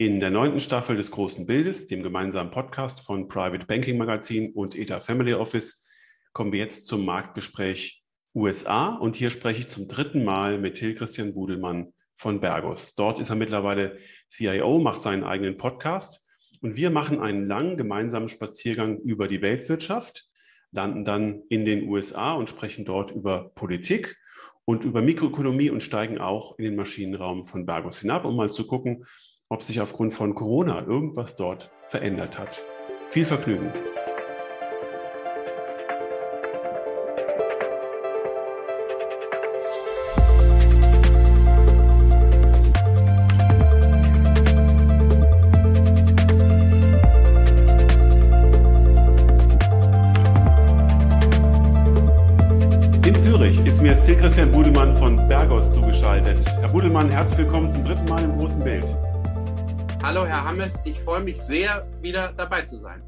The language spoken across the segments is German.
In der neunten Staffel des Großen Bildes, dem gemeinsamen Podcast von Private Banking Magazin und ETA Family Office, kommen wir jetzt zum Marktgespräch USA. Und hier spreche ich zum dritten Mal mit Till Christian Budelmann von Bergos. Dort ist er mittlerweile CIO, macht seinen eigenen Podcast. Und wir machen einen langen gemeinsamen Spaziergang über die Weltwirtschaft, landen dann in den USA und sprechen dort über Politik und über Mikroökonomie und steigen auch in den Maschinenraum von Bergos hinab, um mal zu gucken, ob sich aufgrund von Corona irgendwas dort verändert hat. Viel Vergnügen! In Zürich ist mir Stil Christian Budelmann von Bergos zugeschaltet. Herr Budelmann, herzlich willkommen zum dritten Mal im großen Bild. Hallo, Herr Hammes. Ich freue mich sehr, wieder dabei zu sein.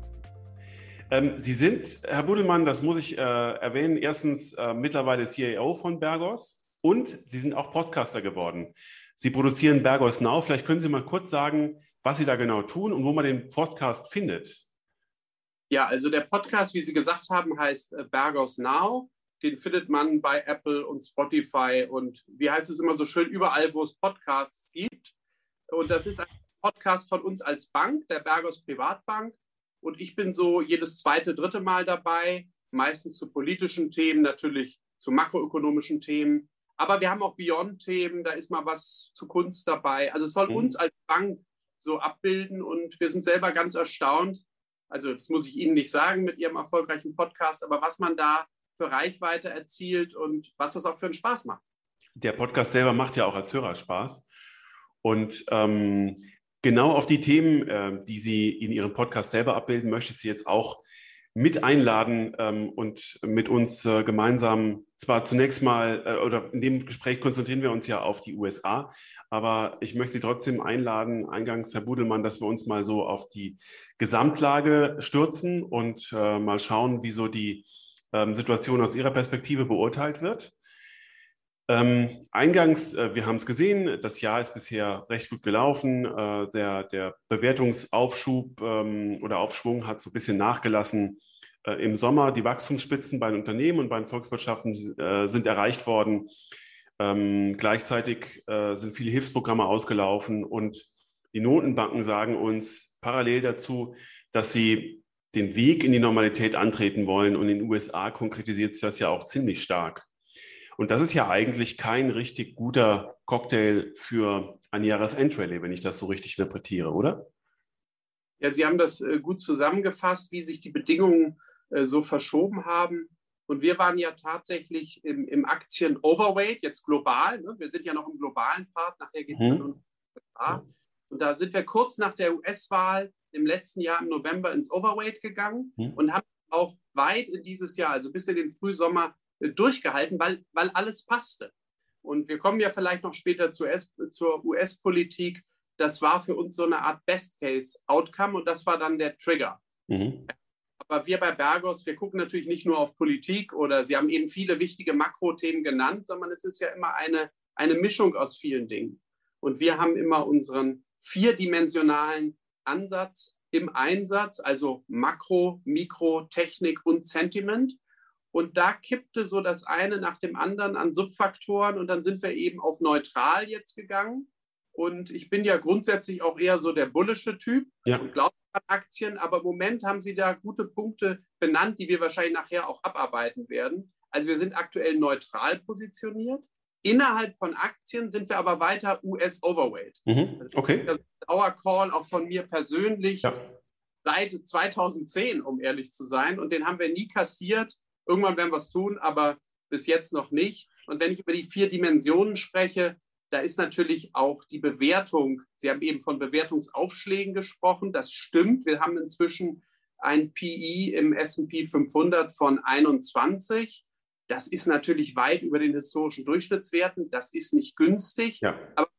Ähm, Sie sind, Herr Budelmann, das muss ich äh, erwähnen, erstens äh, mittlerweile CAO von Bergos und Sie sind auch Podcaster geworden. Sie produzieren Bergos Now. Vielleicht können Sie mal kurz sagen, was Sie da genau tun und wo man den Podcast findet. Ja, also der Podcast, wie Sie gesagt haben, heißt äh, Bergos Now. Den findet man bei Apple und Spotify und wie heißt es immer so schön, überall, wo es Podcasts gibt. Und das ist ein Podcast von uns als Bank, der Bergos Privatbank. Und ich bin so jedes zweite, dritte Mal dabei, meistens zu politischen Themen, natürlich zu makroökonomischen Themen. Aber wir haben auch Beyond-Themen, da ist mal was zu Kunst dabei. Also es soll mhm. uns als Bank so abbilden und wir sind selber ganz erstaunt. Also das muss ich Ihnen nicht sagen mit Ihrem erfolgreichen Podcast, aber was man da für Reichweite erzielt und was das auch für einen Spaß macht. Der Podcast selber macht ja auch als Hörer Spaß. Und ähm, genau auf die Themen, äh, die Sie in Ihrem Podcast selber abbilden, möchte ich Sie jetzt auch mit einladen ähm, und mit uns äh, gemeinsam zwar zunächst mal äh, oder in dem Gespräch konzentrieren wir uns ja auf die USA, aber ich möchte Sie trotzdem einladen, eingangs Herr Budelmann, dass wir uns mal so auf die Gesamtlage stürzen und äh, mal schauen, wie so die ähm, Situation aus Ihrer Perspektive beurteilt wird. Ähm, eingangs, äh, wir haben es gesehen, das Jahr ist bisher recht gut gelaufen. Äh, der, der Bewertungsaufschub ähm, oder Aufschwung hat so ein bisschen nachgelassen äh, im Sommer. Die Wachstumsspitzen bei den Unternehmen und bei den Volkswirtschaften äh, sind erreicht worden. Ähm, gleichzeitig äh, sind viele Hilfsprogramme ausgelaufen und die Notenbanken sagen uns parallel dazu, dass sie den Weg in die Normalität antreten wollen. Und in den USA konkretisiert sich das ja auch ziemlich stark. Und das ist ja eigentlich kein richtig guter Cocktail für ein Jahresendrallye, wenn ich das so richtig interpretiere, oder? Ja, Sie haben das äh, gut zusammengefasst, wie sich die Bedingungen äh, so verschoben haben. Und wir waren ja tatsächlich im, im Aktien-Overweight, jetzt global. Ne? Wir sind ja noch im globalen Part, nachher geht es mhm. dann um Und da sind wir kurz nach der US-Wahl im letzten Jahr im November ins Overweight gegangen mhm. und haben auch weit in dieses Jahr, also bis in den Frühsommer, durchgehalten, weil, weil alles passte. Und wir kommen ja vielleicht noch später zur, zur US-Politik. Das war für uns so eine Art Best-Case-Outcome und das war dann der Trigger. Mhm. Aber wir bei Bergos, wir gucken natürlich nicht nur auf Politik oder Sie haben eben viele wichtige Makrothemen genannt, sondern es ist ja immer eine, eine Mischung aus vielen Dingen. Und wir haben immer unseren vierdimensionalen Ansatz im Einsatz, also Makro, Mikro, Technik und Sentiment. Und da kippte so das eine nach dem anderen an Subfaktoren und dann sind wir eben auf neutral jetzt gegangen. Und ich bin ja grundsätzlich auch eher so der bullische Typ ja. und glaube an Aktien, aber im Moment haben Sie da gute Punkte benannt, die wir wahrscheinlich nachher auch abarbeiten werden. Also wir sind aktuell neutral positioniert. Innerhalb von Aktien sind wir aber weiter US-Overweight. Mhm. Okay. Das ist Our Call auch von mir persönlich ja. seit 2010, um ehrlich zu sein. Und den haben wir nie kassiert. Irgendwann werden wir es tun, aber bis jetzt noch nicht. Und wenn ich über die vier Dimensionen spreche, da ist natürlich auch die Bewertung. Sie haben eben von Bewertungsaufschlägen gesprochen. Das stimmt. Wir haben inzwischen ein PI im SP 500 von 21. Das ist natürlich weit über den historischen Durchschnittswerten. Das ist nicht günstig, ja. aber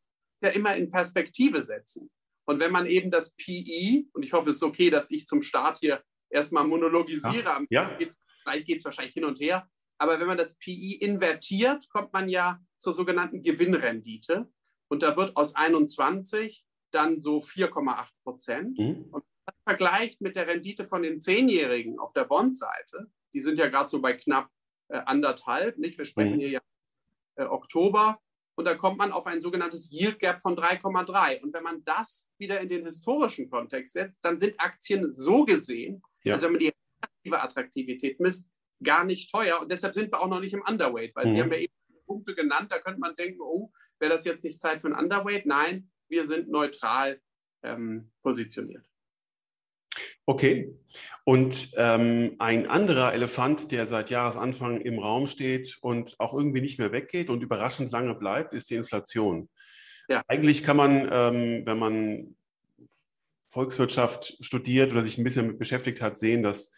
ja immer in Perspektive setzen. Und wenn man eben das PI, und ich hoffe, es ist okay, dass ich zum Start hier erstmal monologisiere, ja. ja. geht es Gleich geht es wahrscheinlich hin und her. Aber wenn man das PI invertiert, kommt man ja zur sogenannten Gewinnrendite. Und da wird aus 21 dann so 4,8 Prozent. Mhm. Und das vergleicht mit der Rendite von den Zehnjährigen auf der Bondseite, die sind ja gerade so bei knapp äh, anderthalb, nicht? Wir sprechen mhm. hier ja äh, Oktober. Und da kommt man auf ein sogenanntes Yield Gap von 3,3. Und wenn man das wieder in den historischen Kontext setzt, dann sind Aktien so gesehen, ja. also wenn man die Attraktivität misst, gar nicht teuer. Und deshalb sind wir auch noch nicht im Underweight, weil mhm. Sie haben ja eben Punkte genannt, da könnte man denken, oh, wäre das jetzt nicht Zeit für ein Underweight? Nein, wir sind neutral ähm, positioniert. Okay. Und ähm, ein anderer Elefant, der seit Jahresanfang im Raum steht und auch irgendwie nicht mehr weggeht und überraschend lange bleibt, ist die Inflation. Ja. Eigentlich kann man, ähm, wenn man Volkswirtschaft studiert oder sich ein bisschen damit beschäftigt hat, sehen, dass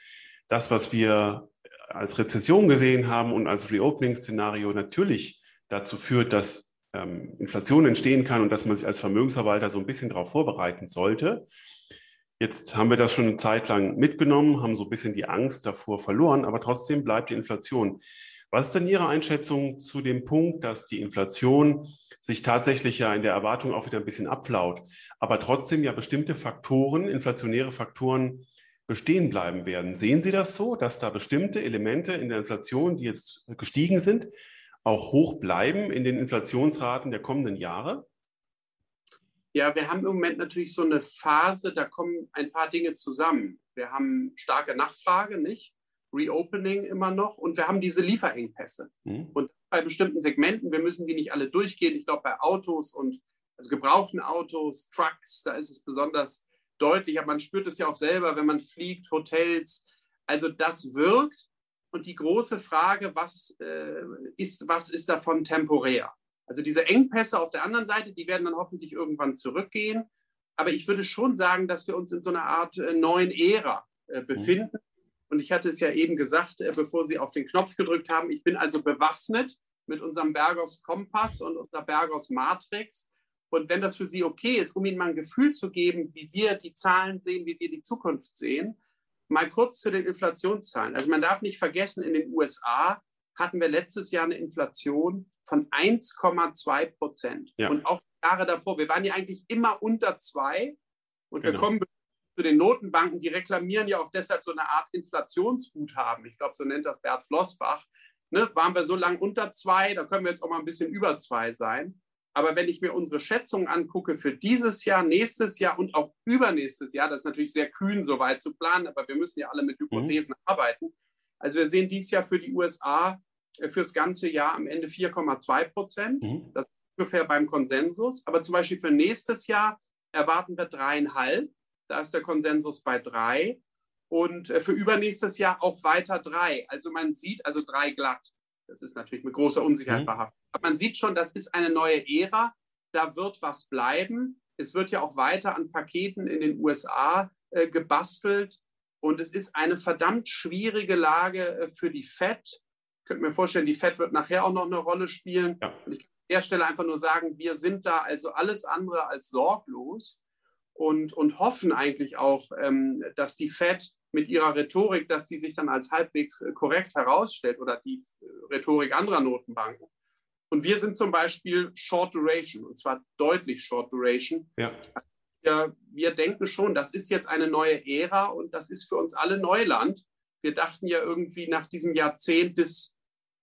das, was wir als Rezession gesehen haben und als Reopening-Szenario natürlich dazu führt, dass ähm, Inflation entstehen kann und dass man sich als Vermögensverwalter so ein bisschen darauf vorbereiten sollte. Jetzt haben wir das schon eine Zeit lang mitgenommen, haben so ein bisschen die Angst davor verloren, aber trotzdem bleibt die Inflation. Was ist denn Ihre Einschätzung zu dem Punkt, dass die Inflation sich tatsächlich ja in der Erwartung auch wieder ein bisschen abflaut, aber trotzdem ja bestimmte Faktoren, inflationäre Faktoren bestehen bleiben werden? Sehen Sie das so, dass da bestimmte Elemente in der Inflation, die jetzt gestiegen sind, auch hoch bleiben in den Inflationsraten der kommenden Jahre? Ja, wir haben im Moment natürlich so eine Phase, da kommen ein paar Dinge zusammen. Wir haben starke Nachfrage, nicht? Reopening immer noch und wir haben diese Lieferengpässe. Mhm. Und bei bestimmten Segmenten, wir müssen die nicht alle durchgehen. Ich glaube, bei Autos und also gebrauchten Autos, Trucks, da ist es besonders deutlich. Aber man spürt es ja auch selber, wenn man fliegt, Hotels. Also das wirkt. Und die große Frage, was, äh, ist, was ist davon temporär? Also diese Engpässe auf der anderen Seite, die werden dann hoffentlich irgendwann zurückgehen. Aber ich würde schon sagen, dass wir uns in so einer Art äh, neuen Ära äh, mhm. befinden. Und ich hatte es ja eben gesagt, äh, bevor Sie auf den Knopf gedrückt haben, ich bin also bewaffnet mit unserem Bergos Kompass und unserer Bergos Matrix. Und wenn das für Sie okay ist, um Ihnen mal ein Gefühl zu geben, wie wir die Zahlen sehen, wie wir die Zukunft sehen, mal kurz zu den Inflationszahlen. Also man darf nicht vergessen, in den USA hatten wir letztes Jahr eine Inflation von 1,2 Prozent. Ja. Und auch Jahre davor, wir waren ja eigentlich immer unter zwei. Und genau. wir kommen zu den Notenbanken, die reklamieren ja auch deshalb so eine Art Inflationsguthaben. Ich glaube, so nennt das Bert Flossbach. Ne, waren wir so lange unter zwei, da können wir jetzt auch mal ein bisschen über zwei sein. Aber wenn ich mir unsere Schätzungen angucke für dieses Jahr, nächstes Jahr und auch übernächstes Jahr, das ist natürlich sehr kühn, so weit zu planen, aber wir müssen ja alle mit Hypothesen mhm. arbeiten. Also wir sehen dieses Jahr für die USA äh, fürs ganze Jahr am Ende 4,2 Prozent. Mhm. Das ist ungefähr beim Konsensus. Aber zum Beispiel für nächstes Jahr erwarten wir dreieinhalb. Da ist der Konsensus bei drei. Und äh, für übernächstes Jahr auch weiter drei. Also man sieht, also drei glatt. Das ist natürlich mit großer Unsicherheit mhm. behaftet. Aber man sieht schon, das ist eine neue Ära. Da wird was bleiben. Es wird ja auch weiter an Paketen in den USA äh, gebastelt. Und es ist eine verdammt schwierige Lage äh, für die FED könnte mir vorstellen, die FED wird nachher auch noch eine Rolle spielen. Ja. Und ich kann an der Stelle einfach nur sagen, wir sind da also alles andere als sorglos und, und hoffen eigentlich auch, ähm, dass die FED mit ihrer Rhetorik, dass sie sich dann als halbwegs äh, korrekt herausstellt oder die äh, Rhetorik anderer Notenbanken. Und wir sind zum Beispiel Short Duration und zwar deutlich Short Duration. Ja. Wir, wir denken schon, das ist jetzt eine neue Ära und das ist für uns alle Neuland. Wir dachten ja irgendwie nach diesem Jahrzehnt des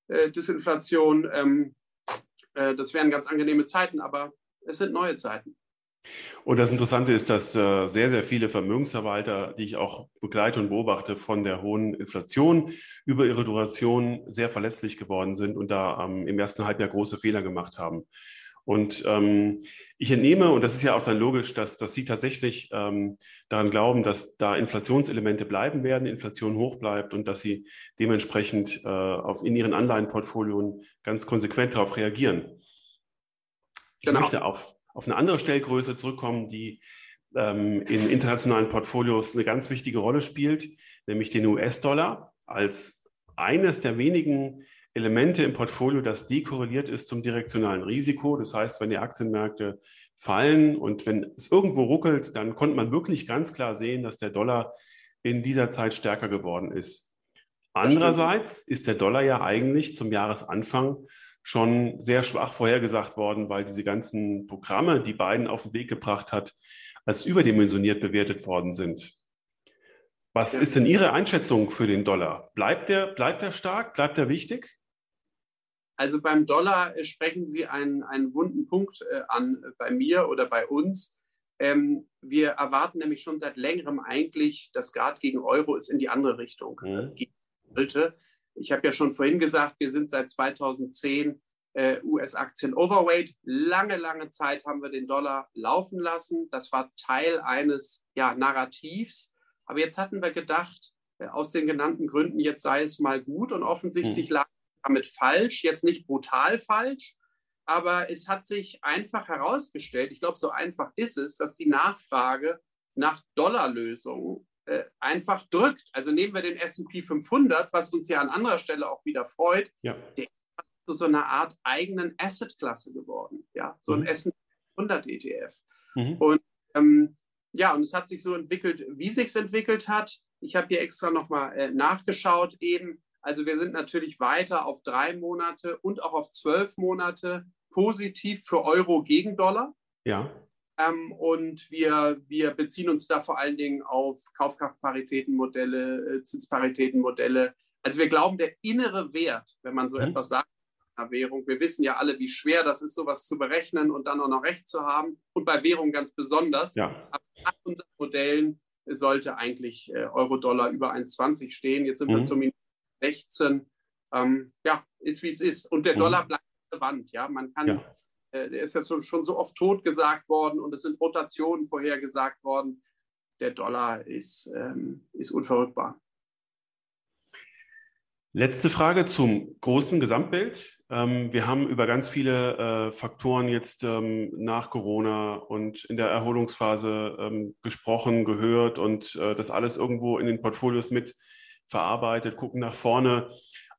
äh, Disinflation. Ähm, äh, das wären ganz angenehme Zeiten, aber es sind neue Zeiten. Und das Interessante ist, dass äh, sehr, sehr viele Vermögensverwalter, die ich auch begleite und beobachte, von der hohen Inflation über ihre Duration sehr verletzlich geworden sind und da ähm, im ersten Halbjahr große Fehler gemacht haben. Und ähm, ich entnehme, und das ist ja auch dann logisch, dass, dass Sie tatsächlich ähm, daran glauben, dass da Inflationselemente bleiben werden, Inflation hoch bleibt und dass Sie dementsprechend äh, auf, in Ihren Anleihenportfolien ganz konsequent darauf reagieren. Ich genau. möchte auf, auf eine andere Stellgröße zurückkommen, die ähm, in internationalen Portfolios eine ganz wichtige Rolle spielt, nämlich den US-Dollar als eines der wenigen Elemente im Portfolio, das dekorreliert ist zum direktionalen Risiko. Das heißt, wenn die Aktienmärkte fallen und wenn es irgendwo ruckelt, dann konnte man wirklich ganz klar sehen, dass der Dollar in dieser Zeit stärker geworden ist. Andererseits ist der Dollar ja eigentlich zum Jahresanfang schon sehr schwach vorhergesagt worden, weil diese ganzen Programme, die Biden auf den Weg gebracht hat, als überdimensioniert bewertet worden sind. Was ist denn Ihre Einschätzung für den Dollar? Bleibt der, bleibt der stark? Bleibt der wichtig? Also beim Dollar äh, sprechen Sie einen, einen wunden Punkt äh, an bei mir oder bei uns. Ähm, wir erwarten nämlich schon seit längerem eigentlich, dass gerade gegen Euro es in die andere Richtung mhm. gehen sollte. Ich habe ja schon vorhin gesagt, wir sind seit 2010 äh, US-Aktien overweight. Lange, lange Zeit haben wir den Dollar laufen lassen. Das war Teil eines ja, Narrativs. Aber jetzt hatten wir gedacht, äh, aus den genannten Gründen, jetzt sei es mal gut und offensichtlich mhm. lag damit falsch, jetzt nicht brutal falsch, aber es hat sich einfach herausgestellt, ich glaube, so einfach ist es, dass die Nachfrage nach Dollarlösungen äh, einfach drückt. Also nehmen wir den SP 500, was uns ja an anderer Stelle auch wieder freut, ja. der ist zu so einer Art eigenen Assetklasse geworden, ja, so ein mhm. S&P 500 ETF. Mhm. Und ähm, ja, und es hat sich so entwickelt, wie sich es entwickelt hat. Ich habe hier extra nochmal äh, nachgeschaut eben. Also wir sind natürlich weiter auf drei Monate und auch auf zwölf Monate positiv für Euro gegen Dollar. Ja. Ähm, und wir, wir beziehen uns da vor allen Dingen auf Kaufkraftparitätenmodelle, äh, Zinsparitätenmodelle. Also wir glauben, der innere Wert, wenn man so mhm. etwas sagt, Währung. Wir wissen ja alle, wie schwer das ist, sowas zu berechnen und dann auch noch recht zu haben. Und bei Währung ganz besonders. Ja. Aber nach unseren Modellen sollte eigentlich äh, Euro-Dollar über 1,20 stehen. Jetzt sind mhm. wir zumindest 16. Ähm, ja, ist wie es ist. Und der mhm. Dollar bleibt relevant. Ja, man kann, ja. Äh, der ist schon, schon so oft tot gesagt worden und es sind Rotationen vorhergesagt worden. Der Dollar ist, ähm, ist unverrückbar. Letzte Frage zum großen Gesamtbild. Ähm, wir haben über ganz viele äh, Faktoren jetzt ähm, nach Corona und in der Erholungsphase ähm, gesprochen, gehört und äh, das alles irgendwo in den Portfolios mit verarbeitet, gucken nach vorne.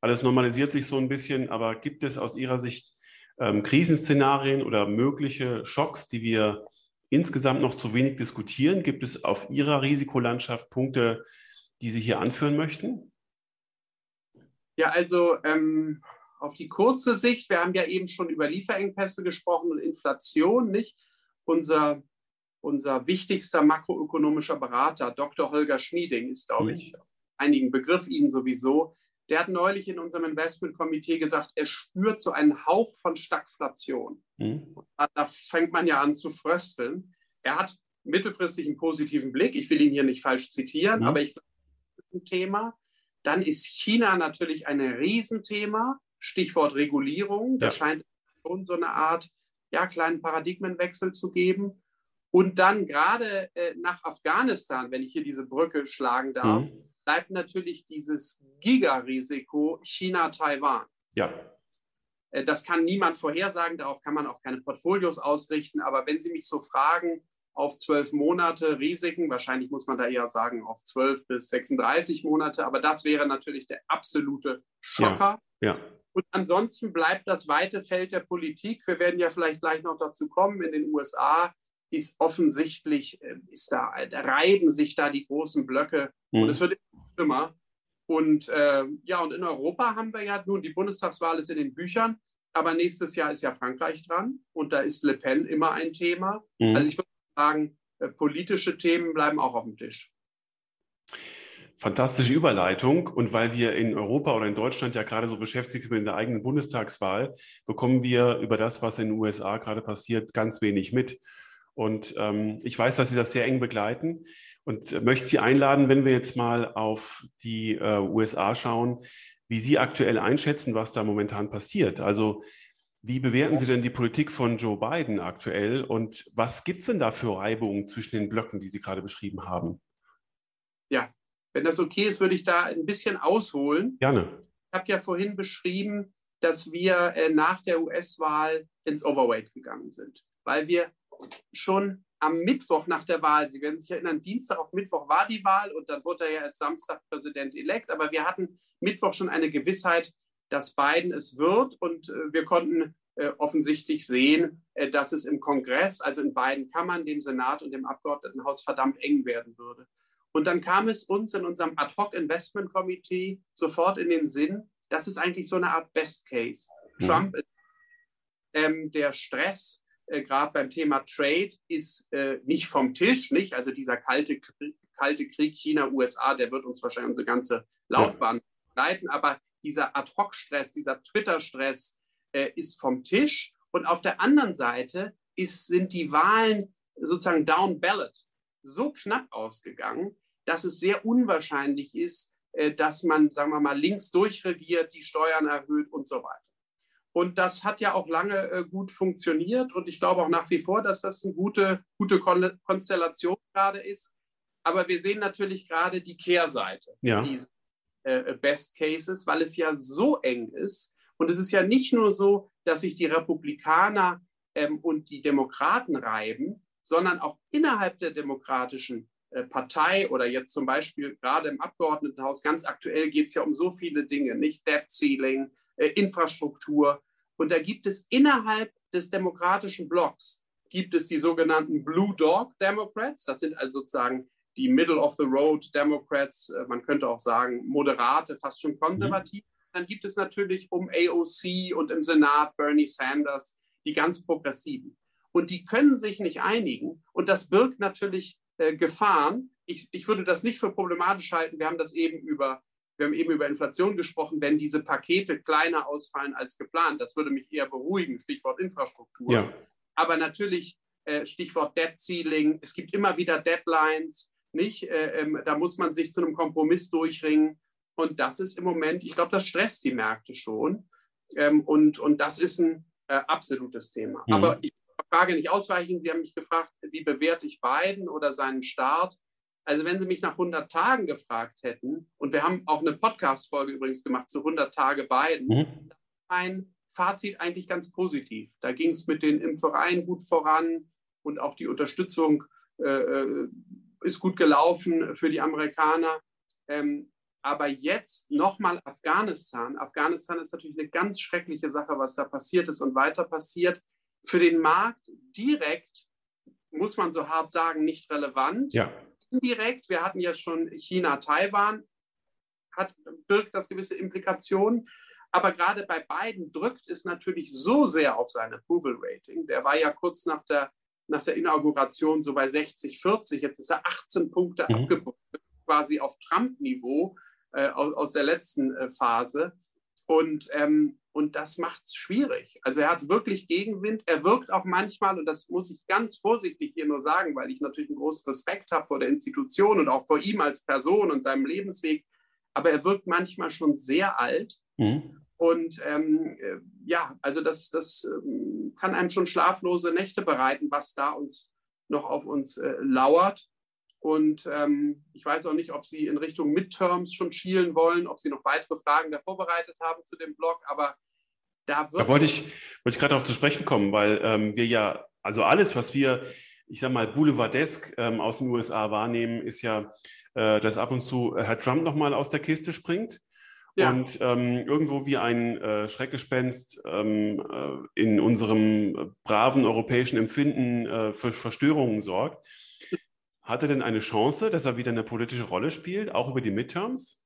Alles normalisiert sich so ein bisschen, aber gibt es aus Ihrer Sicht Krisenszenarien oder mögliche Schocks, die wir insgesamt noch zu wenig diskutieren? Gibt es auf Ihrer Risikolandschaft Punkte, die Sie hier anführen möchten? Ja, also ähm, auf die kurze Sicht, wir haben ja eben schon über Lieferengpässe gesprochen und Inflation, nicht? Unser, unser wichtigster makroökonomischer Berater, Dr. Holger Schmieding, ist, glaube mhm. ich, einigen Begriff Ihnen sowieso. Der hat neulich in unserem Investmentkomitee gesagt, er spürt so einen Hauch von Stagflation. Mhm. Da, fängt man ja an zu frösteln. Er hat mittelfristig einen positiven Blick. Ich will ihn hier nicht falsch zitieren, mhm. aber ich glaube, das ist ein Thema. Dann ist China natürlich ein Riesenthema. Stichwort Regulierung. Da ja. scheint schon so eine Art ja, kleinen Paradigmenwechsel zu geben. Und dann gerade äh, nach Afghanistan, wenn ich hier diese Brücke schlagen darf, mhm. Bleibt natürlich dieses Gigarisiko China-Taiwan. Ja. Äh, das kann niemand vorhersagen, darauf kann man auch keine Portfolios ausrichten. Aber wenn Sie mich so fragen, auf zwölf Monate Risiken. Wahrscheinlich muss man da eher sagen auf zwölf bis 36 Monate. Aber das wäre natürlich der absolute Schocker. Ja, ja. Und ansonsten bleibt das weite Feld der Politik. Wir werden ja vielleicht gleich noch dazu kommen. In den USA ist offensichtlich, äh, ist da, da reiben sich da die großen Blöcke mhm. und es wird immer. Und äh, ja, und in Europa haben wir ja nun, die Bundestagswahl ist in den Büchern, aber nächstes Jahr ist ja Frankreich dran und da ist Le Pen immer ein Thema. Mhm. Also ich würde sagen, äh, politische Themen bleiben auch auf dem Tisch. Fantastische Überleitung. Und weil wir in Europa oder in Deutschland ja gerade so beschäftigt sind mit der eigenen Bundestagswahl, bekommen wir über das, was in den USA gerade passiert, ganz wenig mit. Und ähm, ich weiß, dass Sie das sehr eng begleiten und möchte Sie einladen, wenn wir jetzt mal auf die äh, USA schauen, wie Sie aktuell einschätzen, was da momentan passiert. Also wie bewerten Sie denn die Politik von Joe Biden aktuell und was gibt es denn da für Reibungen zwischen den Blöcken, die Sie gerade beschrieben haben? Ja, wenn das okay ist, würde ich da ein bisschen ausholen. Gerne. Ich habe ja vorhin beschrieben, dass wir äh, nach der US-Wahl ins Overweight gegangen sind, weil wir schon am Mittwoch nach der Wahl, Sie werden sich erinnern, Dienstag auf Mittwoch war die Wahl und dann wurde er ja erst Samstag Präsident elekt, aber wir hatten Mittwoch schon eine Gewissheit, dass Biden es wird. Und äh, wir konnten äh, offensichtlich sehen, äh, dass es im Kongress, also in beiden Kammern, dem Senat und dem Abgeordnetenhaus, verdammt eng werden würde. Und dann kam es uns in unserem Ad-Hoc-Investment-Komitee sofort in den Sinn, das ist eigentlich so eine Art Best Case. Mhm. Trump ist ähm, der Stress, äh, gerade beim Thema Trade, ist äh, nicht vom Tisch, nicht? Also dieser kalte, kalte Krieg China-USA, der wird uns wahrscheinlich unsere ganze Laufbahn leiten, aber dieser Ad-Hoc-Stress, dieser Twitter-Stress äh, ist vom Tisch. Und auf der anderen Seite ist, sind die Wahlen sozusagen down ballot so knapp ausgegangen, dass es sehr unwahrscheinlich ist, äh, dass man, sagen wir mal, links durchregiert, die Steuern erhöht und so weiter. Und das hat ja auch lange äh, gut funktioniert und ich glaube auch nach wie vor, dass das eine gute, gute Konstellation gerade ist. Aber wir sehen natürlich gerade die Kehrseite ja. dieser äh, Best Cases, weil es ja so eng ist. Und es ist ja nicht nur so, dass sich die Republikaner ähm, und die Demokraten reiben, sondern auch innerhalb der demokratischen äh, Partei oder jetzt zum Beispiel gerade im Abgeordnetenhaus, ganz aktuell geht es ja um so viele Dinge, nicht Debt Ceiling, Infrastruktur. Und da gibt es innerhalb des demokratischen Blocks, gibt es die sogenannten Blue Dog Democrats. Das sind also sozusagen die Middle of the Road Democrats. Äh, man könnte auch sagen moderate, fast schon konservativ. Mhm. Dann gibt es natürlich um AOC und im Senat Bernie Sanders, die ganz progressiven. Und die können sich nicht einigen. Und das birgt natürlich äh, Gefahren. Ich, ich würde das nicht für problematisch halten. Wir haben das eben über wir haben eben über Inflation gesprochen, wenn diese Pakete kleiner ausfallen als geplant. Das würde mich eher beruhigen, Stichwort Infrastruktur. Ja. Aber natürlich äh, Stichwort Debt Ceiling. Es gibt immer wieder Deadlines, nicht? Äh, ähm, da muss man sich zu einem Kompromiss durchringen. Und das ist im Moment, ich glaube, das stresst die Märkte schon. Ähm, und, und das ist ein äh, absolutes Thema. Mhm. Aber ich Frage nicht ausweichen. Sie haben mich gefragt, wie bewerte ich Biden oder seinen Start? Also wenn Sie mich nach 100 Tagen gefragt hätten, und wir haben auch eine Podcast-Folge übrigens gemacht zu 100 Tage Biden, mhm. mein Fazit eigentlich ganz positiv. Da ging es mit den Impfereien gut voran und auch die Unterstützung äh, äh, ist gut gelaufen für die Amerikaner. Ähm, aber jetzt nochmal Afghanistan. Afghanistan ist natürlich eine ganz schreckliche Sache, was da passiert ist und weiter passiert. Für den Markt direkt, muss man so hart sagen, nicht relevant. Ja indirekt, wir hatten ja schon China, Taiwan, hat, birgt das gewisse Implikationen. Aber gerade bei beiden drückt es natürlich so sehr auf sein Approval Rating. Der war ja kurz nach der, nach der Inauguration so bei 60, 40. Jetzt ist er 18 Punkte mhm. abgebrochen, quasi auf Trump-Niveau äh, aus, aus, der letzten äh, Phase. Und ähm, und das macht es schwierig. Also er hat wirklich Gegenwind. Er wirkt auch manchmal, und das muss ich ganz vorsichtig hier nur sagen, weil ich natürlich einen großen Respekt habe vor der Institution und auch vor ihm als Person und seinem Lebensweg. Aber er wirkt manchmal schon sehr alt. Mhm. Und ähm, äh, ja, also das, das ähm, kann einem schon schlaflose Nächte bereiten, was da uns noch auf uns äh, lauert. Und ähm, ich weiß auch nicht, ob Sie in Richtung Midterms schon schielen wollen, ob Sie noch weitere Fragen da vorbereitet haben zu dem Blog. Aber da, da wollte ich, wollte ich gerade auch zu sprechen kommen, weil ähm, wir ja, also alles, was wir, ich sage mal, boulevardesk ähm, aus den USA wahrnehmen, ist ja, äh, dass ab und zu Herr Trump nochmal aus der Kiste springt. Ja. Und ähm, irgendwo wie ein äh, Schreckgespenst ähm, äh, in unserem braven europäischen Empfinden äh, für Verstörungen sorgt. Hat er denn eine Chance, dass er wieder eine politische Rolle spielt, auch über die Midterms?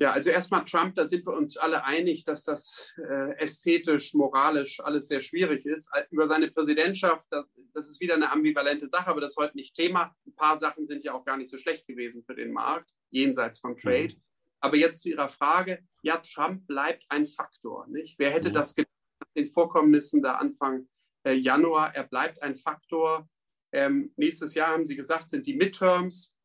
Ja, also erstmal Trump, da sind wir uns alle einig, dass das äh, ästhetisch, moralisch alles sehr schwierig ist. Über seine Präsidentschaft, das, das, ist wieder eine ambivalente Sache, aber das ist heute nicht Thema. Ein paar Sachen sind ja auch gar nicht so schlecht gewesen für den Markt, jenseits vom Trade. Mhm. Aber jetzt zu Ihrer Frage, ja, Trump bleibt ein Faktor. Nicht? Wer hätte mhm. das gedacht nach den Vorkommnissen da Anfang äh, Januar? Er bleibt ein Faktor. Ähm, nächstes Jahr haben Sie gesagt, sind die Midterms.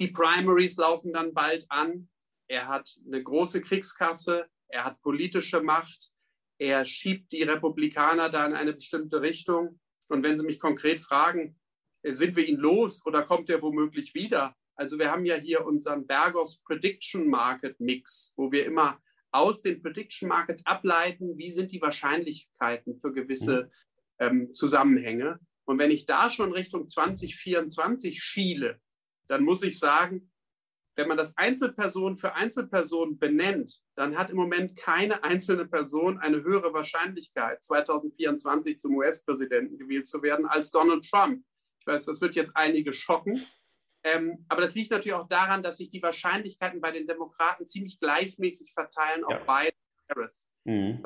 Die Primaries laufen dann bald an. Er hat eine große Kriegskasse. Er hat politische Macht. Er schiebt die Republikaner da in eine bestimmte Richtung. Und wenn Sie mich konkret fragen, äh, sind wir ihn los oder kommt er womöglich wieder? Also wir haben ja hier unseren Bergos Prediction Market Mix, wo wir immer aus den Prediction Markets ableiten, wie sind die Wahrscheinlichkeiten für gewisse mhm. ähm, Zusammenhänge. Und wenn ich da schon Richtung 2024 schiele, dann muss ich sagen, wenn man das Einzelperson für Einzelperson benennt, dann hat im Moment keine einzelne Person eine höhere Wahrscheinlichkeit, 2024 zum US-Präsidenten gewählt zu werden, als Donald Trump. Ich weiß, das wird jetzt einige schocken. Ähm, aber das liegt natürlich auch daran, dass sich die Wahrscheinlichkeiten bei den Demokraten ziemlich gleichmäßig verteilen auf ja. beide Harris. Mhm.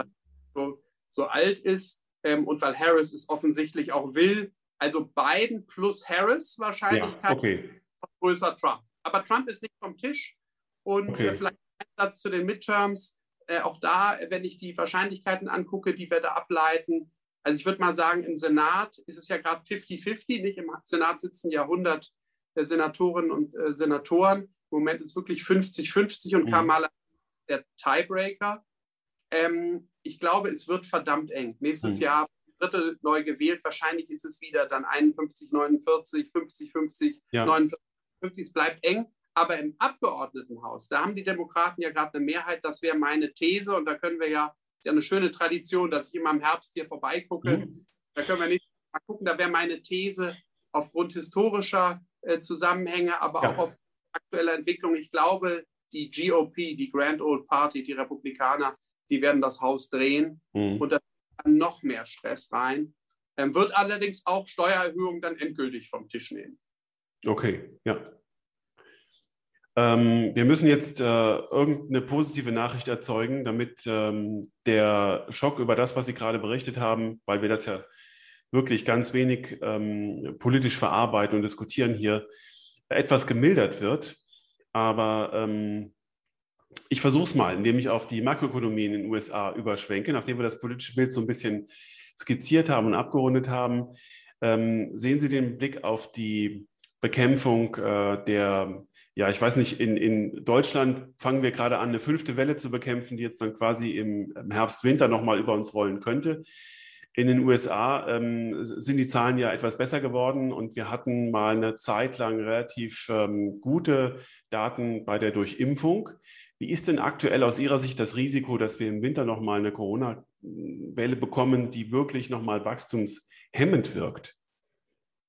So, so, alt ist ähm, und weil Harris es offensichtlich auch will. Also Biden plus Harris Wahrscheinlichkeit ja, okay. größer Trump. Aber Trump ist nicht vom Tisch. Und okay. äh, vielleicht ein Satz zu den Midterms. Äh, auch da, wenn ich die Wahrscheinlichkeiten angucke, die wir da ableiten, also ich würde mal sagen, im Senat ist es ja gerade 50-50, nicht? Im Senat sitzen ja 100 äh, Senatorinnen und äh, Senatoren. Im Moment ist wirklich 50-50 und mhm. Kamala der Tiebreaker. Ähm, ich glaube, es wird verdammt eng. Nächstes mhm. Jahr Drittel neu gewählt. Wahrscheinlich ist es wieder dann 51, 49, 50, 50, ja. 49, 50. Es bleibt eng. Aber im Abgeordnetenhaus, da haben die Demokraten ja gerade eine Mehrheit. Das wäre meine These. Und da können wir ja ist ja eine schöne Tradition, dass ich immer im Herbst hier vorbeigucke. Mhm. Da können wir nicht mal gucken, da wäre meine These aufgrund historischer äh, Zusammenhänge, aber ja. auch auf aktueller Entwicklung. Ich glaube, die GOP, die Grand Old Party, die Republikaner, die werden das Haus drehen mhm. und da noch mehr Stress rein. Ähm, wird allerdings auch Steuererhöhungen dann endgültig vom Tisch nehmen. Okay, ja. Ähm, wir müssen jetzt äh, irgendeine positive Nachricht erzeugen, damit ähm, der Schock über das, was Sie gerade berichtet haben, weil wir das ja wirklich ganz wenig ähm, politisch verarbeiten und diskutieren hier, etwas gemildert wird. Aber ähm, ich versuche es mal, indem ich auf die Makroökonomie in den USA überschwenke, nachdem wir das politische Bild so ein bisschen skizziert haben und abgerundet haben. Ähm, sehen Sie den Blick auf die Bekämpfung äh, der ja, ich weiß nicht, in, in Deutschland fangen wir gerade an, eine fünfte Welle zu bekämpfen, die jetzt dann quasi im, Herbst, Winter nochmal über uns rollen könnte. In den USA ähm, sind die Zahlen ja etwas besser geworden und wir hatten mal eine Zeit lang relativ ähm, gute Daten bei der Durchimpfung. Wie ist denn aktuell aus Ihrer Sicht das Risiko, dass wir im Winter nochmal eine Corona-Welle bekommen, die wirklich nochmal wachstumshemmend wirkt?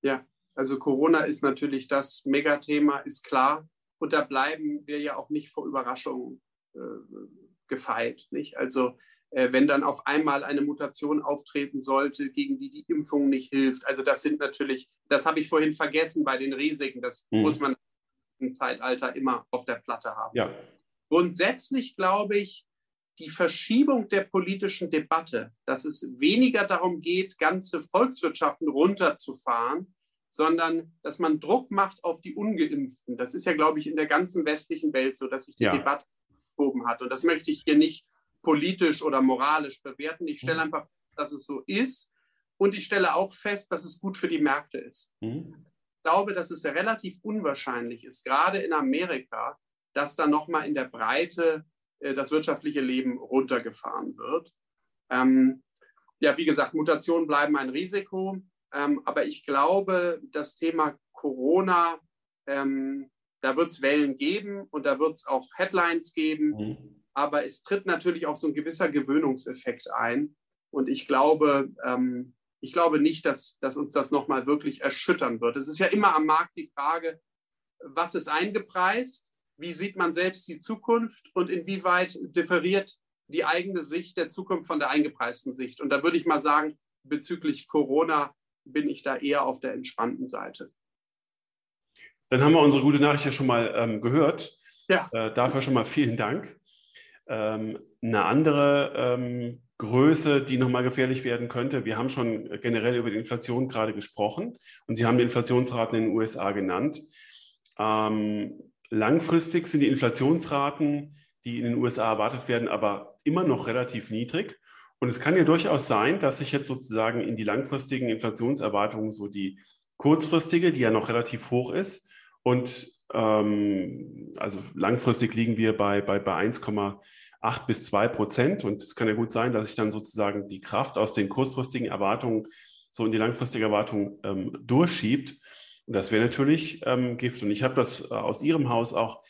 Ja, also Corona ist natürlich das Megathema, ist klar. Und da bleiben wir ja auch nicht vor Überraschungen äh, gefeit. Nicht? Also äh, wenn dann auf einmal eine Mutation auftreten sollte, gegen die die Impfung nicht hilft. Also das sind natürlich, das habe ich vorhin vergessen bei den Risiken. Das mhm. muss man im Zeitalter immer auf der Platte haben. Ja. Grundsätzlich glaube ich, die Verschiebung der politischen Debatte, dass es weniger darum geht, ganze Volkswirtschaften runterzufahren, sondern dass man Druck macht auf die Ungeimpften. Das ist ja, glaube ich, in der ganzen westlichen Welt so, dass sich die ja. Debatte geschoben hat. Und das möchte ich hier nicht politisch oder moralisch bewerten. Ich stelle mhm. einfach fest, dass es so ist. Und ich stelle auch fest, dass es gut für die Märkte ist. Mhm. Ich glaube, dass es relativ unwahrscheinlich ist, gerade in Amerika, dass da nochmal in der Breite äh, das wirtschaftliche Leben runtergefahren wird. Ähm, ja, wie gesagt, Mutationen bleiben ein Risiko. Ähm, aber ich glaube, das Thema Corona, ähm, da wird es Wellen geben und da wird es auch Headlines geben. Mhm. Aber es tritt natürlich auch so ein gewisser Gewöhnungseffekt ein. Und ich glaube, ähm, ich glaube nicht, dass, dass uns das nochmal wirklich erschüttern wird. Es ist ja immer am Markt die Frage, was ist eingepreist? Wie sieht man selbst die Zukunft und inwieweit differiert die eigene Sicht der Zukunft von der eingepreisten Sicht? Und da würde ich mal sagen, bezüglich Corona bin ich da eher auf der entspannten Seite. Dann haben wir unsere gute Nachricht ja schon mal ähm, gehört. Ja. Äh, dafür schon mal vielen Dank. Ähm, eine andere ähm, Größe, die nochmal gefährlich werden könnte, wir haben schon generell über die Inflation gerade gesprochen und Sie haben die Inflationsraten in den USA genannt. Ähm, langfristig sind die Inflationsraten, die in den USA erwartet werden, aber immer noch relativ niedrig. Und es kann ja durchaus sein, dass sich jetzt sozusagen in die langfristigen Inflationserwartungen so die kurzfristige, die ja noch relativ hoch ist, und ähm, also langfristig liegen wir bei, bei, bei 1,8 bis 2 Prozent. Und es kann ja gut sein, dass sich dann sozusagen die Kraft aus den kurzfristigen Erwartungen so in die langfristige Erwartung ähm, durchschiebt. Und das wäre natürlich ähm, Gift. Und ich habe das äh, aus Ihrem Haus auch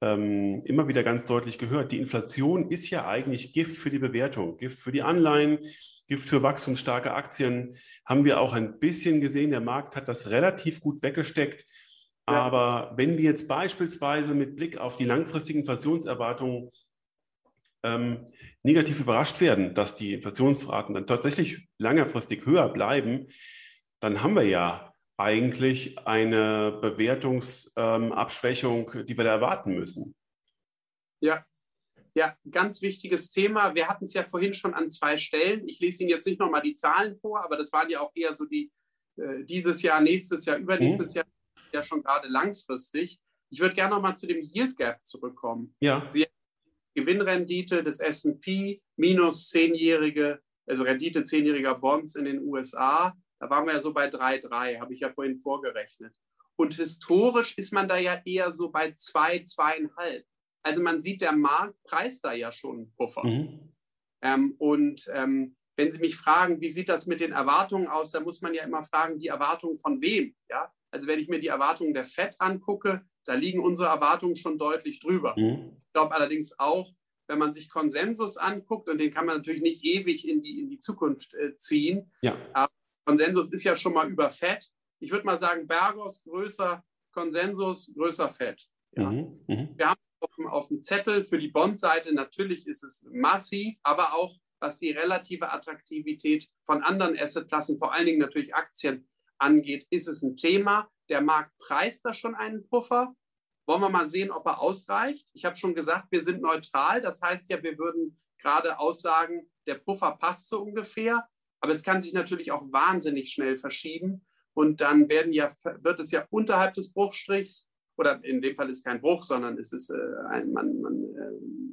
ähm, immer wieder ganz deutlich gehört. Die Inflation ist ja eigentlich Gift für die Bewertung, Gift für die Anleihen, Gift für wachstumsstarke Aktien. Haben wir auch ein bisschen gesehen. Der Markt hat das relativ gut weggesteckt. Ja. Aber wenn wir jetzt beispielsweise mit Blick auf die langfristigen Inflationserwartungen ähm, negativ überrascht werden, dass die Inflationsraten dann tatsächlich längerfristig höher bleiben, dann haben wir ja eigentlich eine Bewertungsabschwächung, ähm, die wir da erwarten müssen. Ja, Ja, ganz wichtiges Thema. Wir hatten es ja vorhin schon an zwei Stellen. Ich lese Ihnen jetzt nicht nochmal die Zahlen vor, aber das waren ja auch eher so die äh, dieses Jahr, nächstes Jahr, übernächstes mhm. Jahr, ja schon gerade langfristig. Ich würde gerne nochmal zu dem Yield Gap zurückkommen. Ja. Sie Gewinnrendite des S&P minus zehnjährige, also Rendite zehnjähriger Bonds in den USA. Da waren wir ja so bei 3,3, habe ich ja vorhin vorgerechnet. Und historisch ist man da ja eher so bei 2, 2,5. Also man sieht, der Markt preist da ja schon Puffer. Mhm. Ähm, und ähm, wenn Sie mich fragen, wie sieht das mit den Erwartungen aus, dann muss man ja immer fragen, die Erwartungen von wem? Ja? Also wenn ich mir die Erwartungen der FED angucke, da liegen unsere Erwartungen schon deutlich drüber. Mhm. Ich glaube allerdings auch, wenn man sich Konsensus anguckt, und den kann man natürlich nicht ewig in die, in die Zukunft äh, ziehen, ja. aber Konsensus ist ja schon mal über FED. Ich würde mal sagen, Bergos größer Konsensus, größer FED. Ja. Mhm. Mhm. Wir haben auf dem, auf dem Zettel für die Bond-Seite, natürlich ist es massiv, aber auch was die relative Attraktivität von anderen Assetklassen, vor allen Dingen natürlich Aktien, angeht, ist es ein Thema. Der Markt preist da schon einen Puffer. Wollen wir mal sehen, ob er ausreicht? Ich habe schon gesagt, wir sind neutral. Das heißt ja, wir würden gerade aussagen, der Puffer passt so ungefähr. Aber es kann sich natürlich auch wahnsinnig schnell verschieben. Und dann werden ja, wird es ja unterhalb des Bruchstrichs, oder in dem Fall ist es kein Bruch, sondern es ist äh, ein, man, man äh,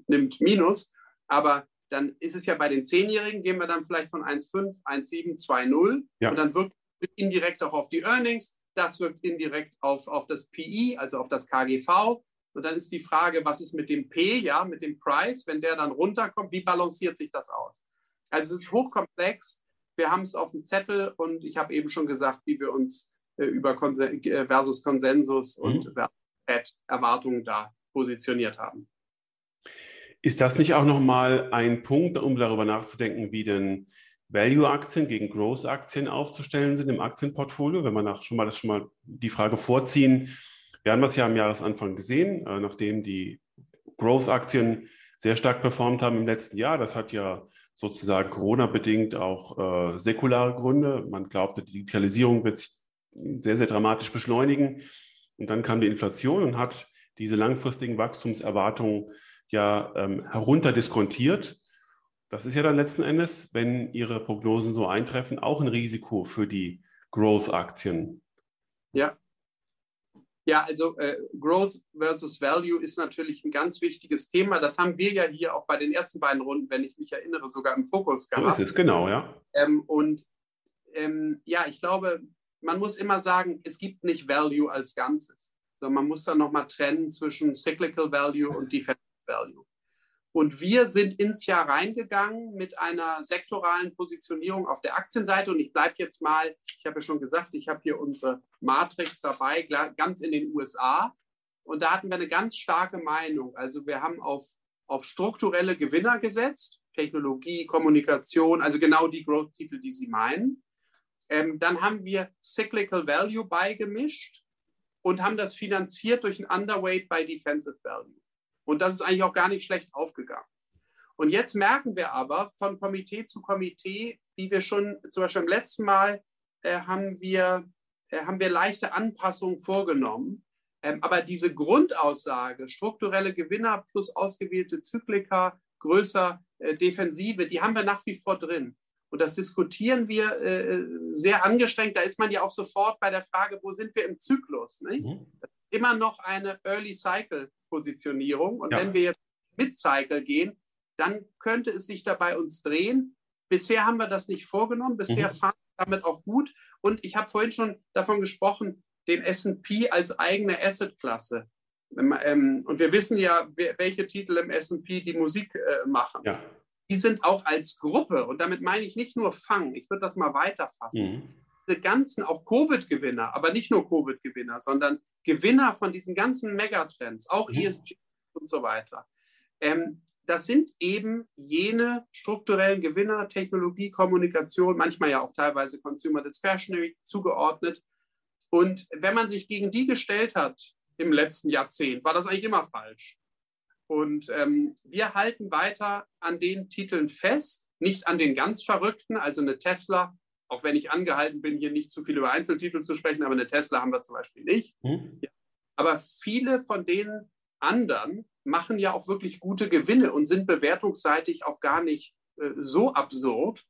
nimmt Minus. Aber dann ist es ja bei den Zehnjährigen, gehen wir dann vielleicht von 1,5, 1,7, 2,0. Ja. Und dann wirkt es indirekt auch auf die Earnings. Das wirkt indirekt auf, auf das PI, also auf das KGV. Und dann ist die Frage, was ist mit dem P, ja, mit dem Price, wenn der dann runterkommt, wie balanciert sich das aus? Also es ist hochkomplex. Wir haben es auf dem Zettel und ich habe eben schon gesagt, wie wir uns äh, über Konsen äh, versus Konsensus mhm. und Erwartungen da positioniert haben. Ist das nicht auch nochmal ein Punkt, um darüber nachzudenken, wie denn Value-Aktien gegen Growth-Aktien aufzustellen sind im Aktienportfolio, wenn wir nach, schon mal das schon mal die Frage vorziehen. Wir haben das ja am Jahresanfang gesehen, äh, nachdem die Growth-Aktien sehr stark performt haben im letzten Jahr. Das hat ja sozusagen Corona-bedingt auch äh, säkulare Gründe. Man glaubte, die Digitalisierung wird sich sehr, sehr dramatisch beschleunigen. Und dann kam die Inflation und hat diese langfristigen Wachstumserwartungen ja ähm, herunterdiskontiert. Das ist ja dann letzten Endes, wenn Ihre Prognosen so eintreffen, auch ein Risiko für die Growth-Aktien. Ja. Ja, also äh, Growth versus Value ist natürlich ein ganz wichtiges Thema. Das haben wir ja hier auch bei den ersten beiden Runden, wenn ich mich erinnere, sogar im Fokus gehabt. So ist es, genau, ja. Ähm, und ähm, ja, ich glaube, man muss immer sagen, es gibt nicht Value als Ganzes. Sondern man muss dann nochmal trennen zwischen Cyclical Value und Defensive Value. Und wir sind ins Jahr reingegangen mit einer sektoralen Positionierung auf der Aktienseite. Und ich bleibe jetzt mal, ich habe ja schon gesagt, ich habe hier unsere Matrix dabei, ganz in den USA. Und da hatten wir eine ganz starke Meinung. Also wir haben auf, auf strukturelle Gewinner gesetzt, Technologie, Kommunikation, also genau die Growth-Titel, die Sie meinen. Ähm, dann haben wir Cyclical Value beigemischt und haben das finanziert durch ein Underweight bei Defensive Value. Und das ist eigentlich auch gar nicht schlecht aufgegangen. Und jetzt merken wir aber von Komitee zu Komitee, wie wir schon zum Beispiel im letzten Mal äh, haben, wir, äh, haben wir leichte Anpassungen vorgenommen. Ähm, aber diese Grundaussage, strukturelle Gewinner plus ausgewählte Zyklika, größer äh, Defensive, die haben wir nach wie vor drin. Und das diskutieren wir äh, sehr angestrengt. Da ist man ja auch sofort bei der Frage, wo sind wir im Zyklus? Mhm. Immer noch eine Early Cycle Positionierung. Und ja. wenn wir jetzt mit Cycle gehen, dann könnte es sich dabei uns drehen. Bisher haben wir das nicht vorgenommen. Bisher mhm. fahren wir damit auch gut. Und ich habe vorhin schon davon gesprochen, den SP als eigene Assetklasse. Ähm, und wir wissen ja, welche Titel im SP die Musik äh, machen. Ja. Die sind auch als Gruppe, und damit meine ich nicht nur Fang, ich würde das mal weiterfassen. Mhm. Diese ganzen, auch Covid-Gewinner, aber nicht nur Covid-Gewinner, sondern Gewinner von diesen ganzen Megatrends, auch mhm. ESG und so weiter. Ähm, das sind eben jene strukturellen Gewinner, Technologie, Kommunikation, manchmal ja auch teilweise Consumer Discretionary zugeordnet. Und wenn man sich gegen die gestellt hat im letzten Jahrzehnt, war das eigentlich immer falsch. Und ähm, wir halten weiter an den Titeln fest, nicht an den ganz Verrückten, also eine Tesla auch wenn ich angehalten bin, hier nicht zu viel über Einzeltitel zu sprechen, aber eine Tesla haben wir zum Beispiel nicht. Hm. Ja. Aber viele von den anderen machen ja auch wirklich gute Gewinne und sind bewertungsseitig auch gar nicht äh, so absurd.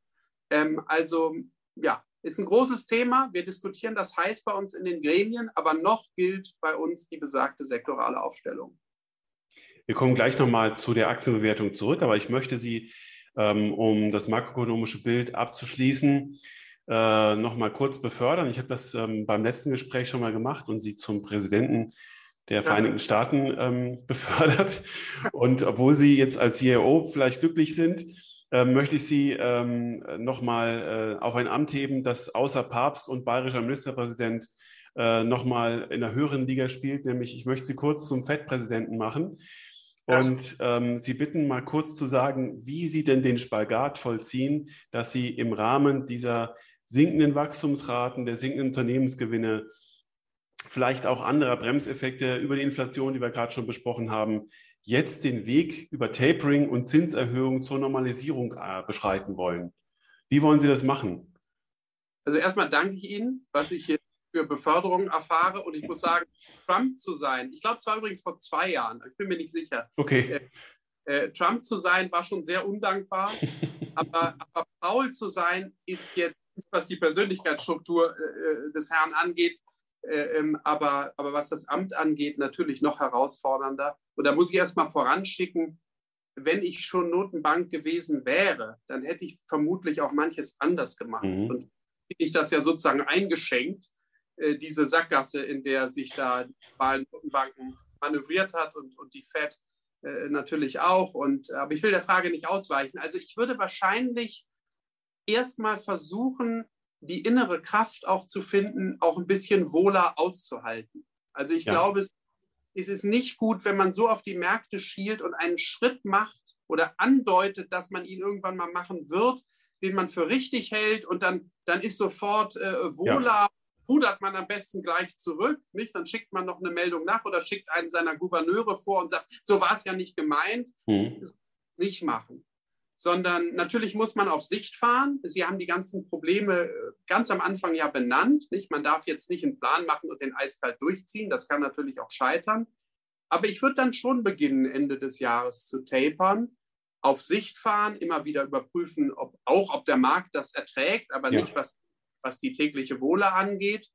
Ähm, also ja, ist ein großes Thema. Wir diskutieren das heiß bei uns in den Gremien, aber noch gilt bei uns die besagte sektorale Aufstellung. Wir kommen gleich nochmal zu der Aktienbewertung zurück, aber ich möchte Sie, ähm, um das makroökonomische Bild abzuschließen, äh, nochmal kurz befördern. Ich habe das ähm, beim letzten Gespräch schon mal gemacht und Sie zum Präsidenten der Vereinigten Staaten ähm, befördert. Und obwohl Sie jetzt als CEO vielleicht glücklich sind, ähm, möchte ich Sie ähm, nochmal äh, auf ein Amt heben, das außer Papst und bayerischer Ministerpräsident äh, nochmal in einer höheren Liga spielt, nämlich ich möchte Sie kurz zum FED-Präsidenten machen. Und ähm, Sie bitten mal kurz zu sagen, wie Sie denn den Spagat vollziehen, dass Sie im Rahmen dieser sinkenden Wachstumsraten, der sinkenden Unternehmensgewinne, vielleicht auch anderer Bremseffekte über die Inflation, die wir gerade schon besprochen haben, jetzt den Weg über Tapering und Zinserhöhung zur Normalisierung äh, beschreiten wollen. Wie wollen Sie das machen? Also erstmal danke ich Ihnen, was ich hier für Beförderung erfahre. Und ich muss sagen, Trump zu sein, ich glaube, es war übrigens vor zwei Jahren, ich bin mir nicht sicher. Okay. Äh, äh, Trump zu sein war schon sehr undankbar, aber, aber Paul zu sein ist jetzt, was die Persönlichkeitsstruktur äh, äh des Herrn angeht, äh, ähm, aber, aber was das Amt angeht, natürlich noch herausfordernder. Und da muss ich erst mal voranschicken, wenn ich schon Notenbank gewesen wäre, dann hätte ich vermutlich auch manches anders gemacht. Mhm. Und ich das ja sozusagen eingeschenkt, äh, diese Sackgasse, in der sich da die globalen Notenbanken manövriert hat und, und die Fed äh, natürlich auch. Und, aber ich will der Frage nicht ausweichen. Also ich würde wahrscheinlich erstmal versuchen, die innere Kraft auch zu finden, auch ein bisschen wohler auszuhalten. Also ich ja. glaube, es, es ist nicht gut, wenn man so auf die Märkte schielt und einen Schritt macht oder andeutet, dass man ihn irgendwann mal machen wird, den man für richtig hält und dann, dann ist sofort äh, wohler, ja. rudert man am besten gleich zurück, nicht? Dann schickt man noch eine Meldung nach oder schickt einen seiner Gouverneure vor und sagt, so war es ja nicht gemeint. Mhm. Nicht machen sondern natürlich muss man auf Sicht fahren. Sie haben die ganzen Probleme äh, ganz am Anfang ja benannt. Nicht? Man darf jetzt nicht einen Plan machen und den eiskalt durchziehen. Das kann natürlich auch scheitern. Aber ich würde dann schon beginnen, Ende des Jahres zu tapern, auf Sicht fahren, immer wieder überprüfen, ob, auch ob der Markt das erträgt, aber ja. nicht, was, was die tägliche Wohle angeht.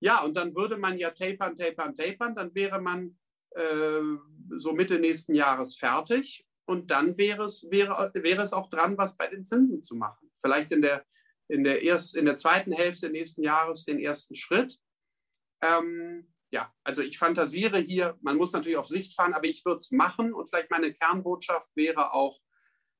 Ja, und dann würde man ja tapern, tapern, tapern. Dann wäre man äh, so Mitte nächsten Jahres fertig und dann wäre es, wäre, wäre es auch dran, was bei den Zinsen zu machen. Vielleicht in der, in der, erst, in der zweiten Hälfte nächsten Jahres den ersten Schritt. Ähm, ja, also ich fantasiere hier, man muss natürlich auf Sicht fahren, aber ich würde es machen und vielleicht meine Kernbotschaft wäre auch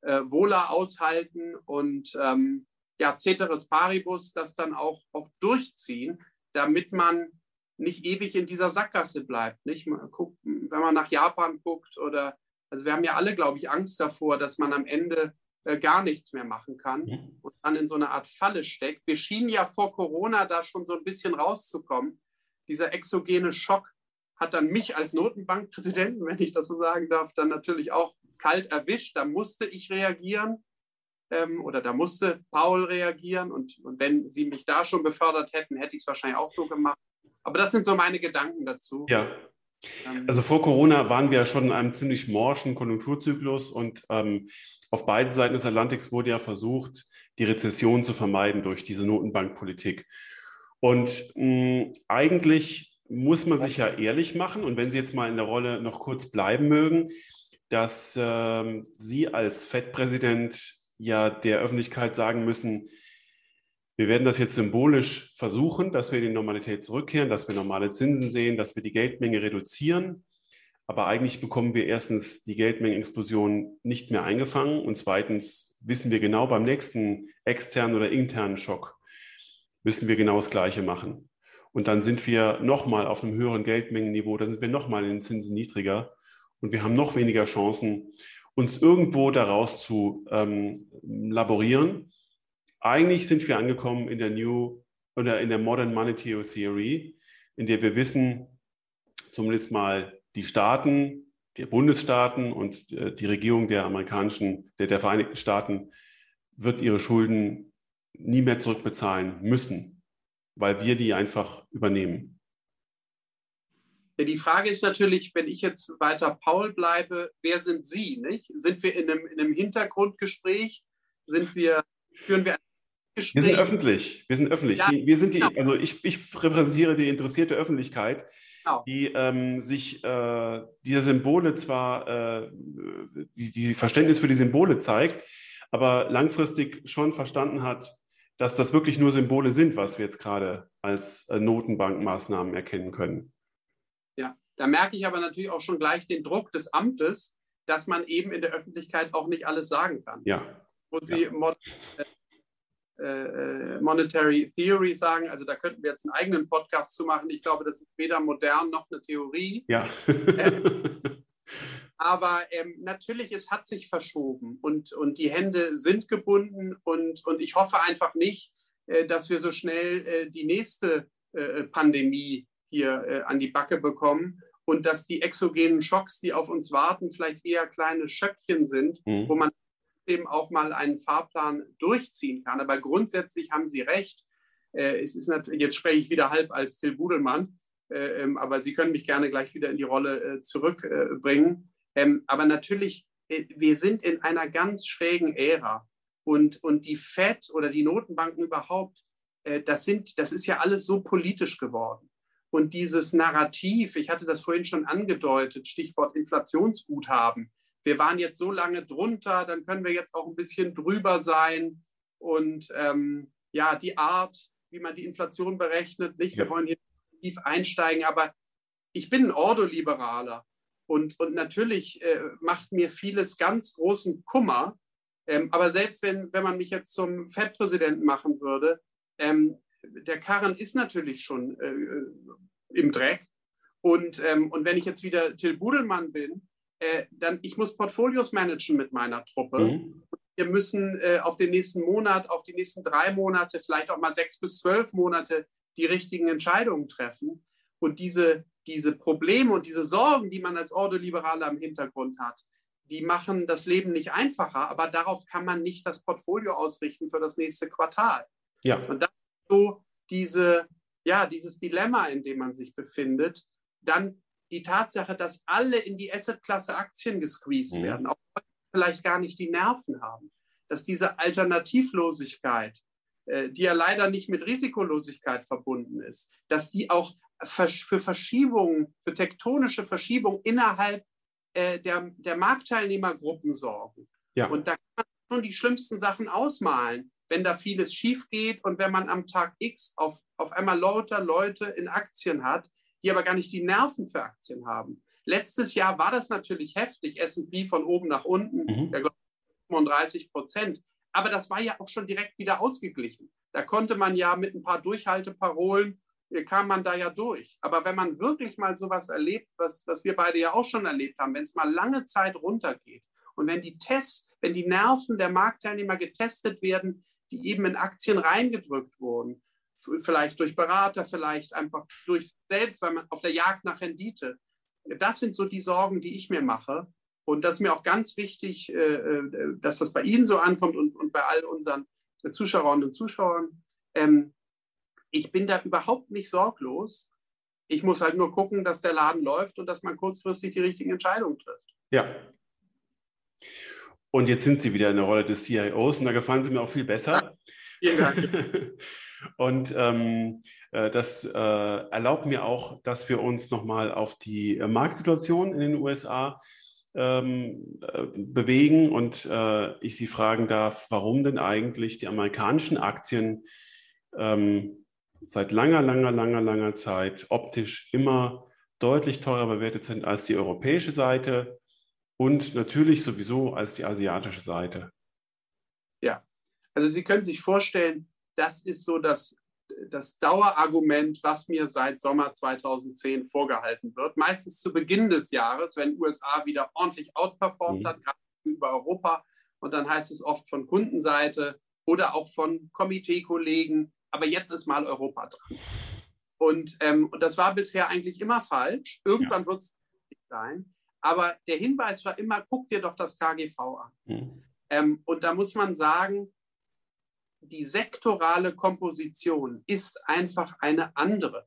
äh, Wohler aushalten und ähm, ja, Ceteris Paribus das dann auch, auch durchziehen, damit man nicht ewig in dieser Sackgasse bleibt. Nicht? Man guckt, wenn man nach Japan guckt oder also wir haben ja alle, glaube ich, Angst davor, dass man am Ende äh, gar nichts mehr machen kann mhm. und dann in so eine Art Falle steckt. Wir schienen ja vor Corona da schon so ein bisschen rauszukommen. Dieser exogene Schock hat dann mich als Notenbankpräsidenten, wenn ich das so sagen darf, dann natürlich auch kalt erwischt. Da musste ich reagieren ähm, oder da musste Paul reagieren. Und, und wenn Sie mich da schon befördert hätten, hätte ich es wahrscheinlich auch so gemacht. Aber das sind so meine Gedanken dazu. Ja, also vor Corona waren wir ja schon in einem ziemlich morschen Konjunkturzyklus und ähm, auf beiden Seiten des Atlantiks wurde ja versucht, die Rezession zu vermeiden durch diese Notenbankpolitik. Und mh, eigentlich muss man sich ja ehrlich machen und wenn Sie jetzt mal in der Rolle noch kurz bleiben mögen, dass äh, Sie als FED-Präsident ja der Öffentlichkeit sagen müssen, wir werden das jetzt symbolisch versuchen, dass wir in die Normalität zurückkehren, dass wir normale Zinsen sehen, dass wir die Geldmenge reduzieren. Aber eigentlich bekommen wir erstens die Geldmengenexplosion nicht mehr eingefangen und zweitens wissen wir genau beim nächsten externen oder internen Schock müssen wir genau das Gleiche machen. Und dann sind wir nochmal auf einem höheren Geldmengenniveau, dann sind wir nochmal in den Zinsen niedriger und wir haben noch weniger Chancen, uns irgendwo daraus zu ähm, laborieren eigentlich sind wir angekommen in der New oder in der Modern Monetary Theory, in der wir wissen, zumindest mal die Staaten, die Bundesstaaten und äh, die Regierung der amerikanischen, der, der Vereinigten Staaten wird ihre Schulden nie mehr zurückbezahlen müssen, weil wir die einfach übernehmen. Die Frage ist natürlich, wenn ich jetzt weiter Paul bleibe, wer sind Sie? Nicht? Sind wir in einem, in einem Hintergrundgespräch? Sind wir, führen wir ein Gespräch? Wir sind öffentlich. Wir sind öffentlich. Ja, die, wir sind die, genau. also ich, ich repräsentiere die interessierte Öffentlichkeit, genau. die ähm, sich äh, diese Symbole zwar, äh, die, die Verständnis für die Symbole zeigt, aber langfristig schon verstanden hat, dass das wirklich nur Symbole sind, was wir jetzt gerade als äh, Notenbankmaßnahmen erkennen können. Ja, da merke ich aber natürlich auch schon gleich den Druck des Amtes, dass man eben in der Öffentlichkeit auch nicht alles sagen kann. Ja. Wo Sie ja. Äh, äh, Monetary Theory sagen, also da könnten wir jetzt einen eigenen Podcast zu machen. Ich glaube, das ist weder modern noch eine Theorie. Ja. ähm, aber ähm, natürlich, es hat sich verschoben und, und die Hände sind gebunden und, und ich hoffe einfach nicht, äh, dass wir so schnell äh, die nächste äh, Pandemie hier an die Backe bekommen und dass die exogenen Schocks, die auf uns warten, vielleicht eher kleine Schöckchen sind, mhm. wo man eben auch mal einen Fahrplan durchziehen kann. Aber grundsätzlich haben Sie recht. Äh, es ist natürlich, jetzt spreche ich wieder halb als Till Budelmann, äh, ähm, aber Sie können mich gerne gleich wieder in die Rolle zurückbringen. Ähm, aber natürlich, wir sind in einer ganz schrägen Ära. Und, und die FED oder die Notenbanken überhaupt, das, sind, das ist ja alles so politisch geworden. Und dieses Narrativ, ich hatte das vorhin schon angedeutet, Stichwort Inflationsguthaben. Wir waren jetzt so lange drunter, dann können wir jetzt auch ein bisschen drüber sein. Und ähm, ja, die Art, wie man die Inflation berechnet, nicht, wir wollen hier tief einsteigen, aber ich bin ein Ordoliberaler. Und, und natürlich äh, macht mir vieles ganz großen Kummer. Ähm, aber selbst wenn, wenn man mich jetzt zum FED-Präsidenten machen würde, ähm, der Karren ist natürlich schon äh, im Dreck. Und, ähm, und wenn ich jetzt wieder Till Budelmann bin, äh, dann ich muss Portfolios managen mit meiner Truppe. Mhm. Wir müssen äh, auf den nächsten Monat, auf die nächsten drei Monate, vielleicht auch mal sechs bis zwölf Monate die richtigen Entscheidungen treffen. Und diese, diese Probleme und diese Sorgen, die man als Ordoliberaler im Hintergrund hat, die machen das Leben nicht einfacher, aber darauf kann man nicht das Portfolio ausrichten für das nächste Quartal. Ja. Und das ist so diese, ja, dieses Dilemma, in dem man sich befindet. Dann die Tatsache, dass alle in die Assetklasse Aktien gesqueezed mhm. werden, auch vielleicht gar nicht die Nerven haben, dass diese Alternativlosigkeit, äh, die ja leider nicht mit Risikolosigkeit verbunden ist, dass die auch für Verschiebungen, für tektonische Verschiebungen innerhalb äh, der, der Marktteilnehmergruppen sorgen. Ja. Und da kann man schon die schlimmsten Sachen ausmalen wenn da vieles schief geht und wenn man am Tag X auf, auf einmal lauter Leute in Aktien hat, die aber gar nicht die Nerven für Aktien haben. Letztes Jahr war das natürlich heftig, S&P von oben nach unten, mhm. der 35 Prozent. Aber das war ja auch schon direkt wieder ausgeglichen. Da konnte man ja mit ein paar Durchhalteparolen, äh, kam man da ja durch. Aber wenn man wirklich mal sowas erlebt, was, was wir beide ja auch schon erlebt haben, wenn es mal lange Zeit runtergeht und wenn die Tests, wenn die Nerven der Marktteilnehmer getestet werden, die eben in Aktien reingedrückt wurden. Vielleicht durch Berater, vielleicht einfach durch selbst, weil man auf der Jagd nach Rendite. Das sind so die Sorgen, die ich mir mache. Und das ist mir auch ganz wichtig, äh, äh, dass das bei Ihnen so ankommt und, und bei all unseren Zuschauerinnen und Zuschauern. Ähm, ich bin da überhaupt nicht sorglos. Ich muss halt nur gucken, dass der Laden läuft und dass man kurzfristig die richtigen Entscheidungen trifft. Ja. Und jetzt sind Sie wieder in der Rolle des CIOs und da gefallen Sie mir auch viel besser. Vielen Dank. und ähm, äh, das äh, erlaubt mir auch, dass wir uns nochmal auf die äh, Marktsituation in den USA ähm, äh, bewegen und äh, ich Sie fragen darf, warum denn eigentlich die amerikanischen Aktien ähm, seit langer, langer, langer, langer Zeit optisch immer deutlich teurer bewertet sind als die europäische Seite und natürlich sowieso als die asiatische Seite. Ja, also Sie können sich vorstellen, das ist so das, das Dauerargument, was mir seit Sommer 2010 vorgehalten wird. Meistens zu Beginn des Jahres, wenn USA wieder ordentlich outperformt mhm. hat, gerade über Europa. Und dann heißt es oft von Kundenseite oder auch von Komiteekollegen, aber jetzt ist mal Europa dran. Und, ähm, und das war bisher eigentlich immer falsch. Irgendwann ja. wird es sein. Aber der Hinweis war immer, guck dir doch das KGV an. Mhm. Ähm, und da muss man sagen, die sektorale Komposition ist einfach eine andere.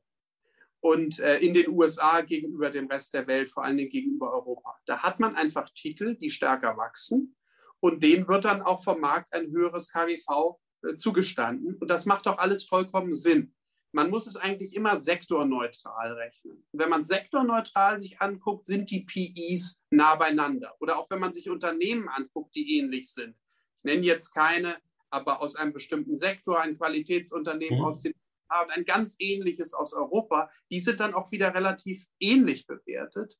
und äh, in den USA gegenüber dem Rest der Welt, vor allen Dingen gegenüber Europa. Da hat man einfach Titel, die stärker wachsen und denen wird dann auch vom Markt ein höheres KGV äh, zugestanden. Und das macht doch alles vollkommen Sinn. Man muss es eigentlich immer sektorneutral rechnen. wenn man sektorneutral sich anguckt, sind die PEs nah beieinander. Oder auch wenn man sich Unternehmen anguckt, die ähnlich sind. Ich nenne jetzt keine, aber aus einem bestimmten Sektor, ein Qualitätsunternehmen mhm. aus den und ein ganz ähnliches aus Europa, die sind dann auch wieder relativ ähnlich bewertet.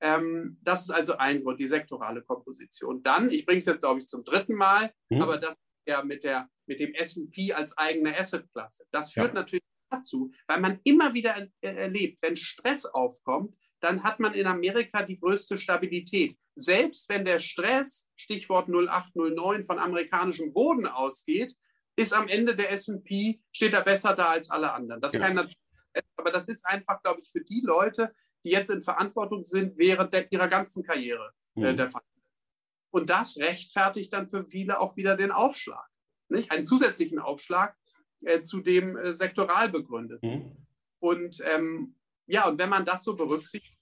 Ähm, das ist also ein Grund, die sektorale Komposition. Dann, ich bringe es jetzt, glaube ich, zum dritten Mal, mhm. aber das ja mit, der, mit dem SP als eigene Assetklasse. Das führt ja. natürlich dazu, weil man immer wieder er erlebt, wenn Stress aufkommt, dann hat man in Amerika die größte Stabilität. Selbst wenn der Stress, Stichwort 0809, von amerikanischem Boden ausgeht, ist am Ende der S&P, steht er besser da als alle anderen. Das ja. kann aber das ist einfach, glaube ich, für die Leute, die jetzt in Verantwortung sind, während der, ihrer ganzen Karriere äh, mhm. der Fall. Und das rechtfertigt dann für viele auch wieder den Aufschlag. Nicht? Einen zusätzlichen Aufschlag äh, zu dem äh, sektoral begründet. Mhm. Und ähm, ja, und wenn man das so berücksichtigt,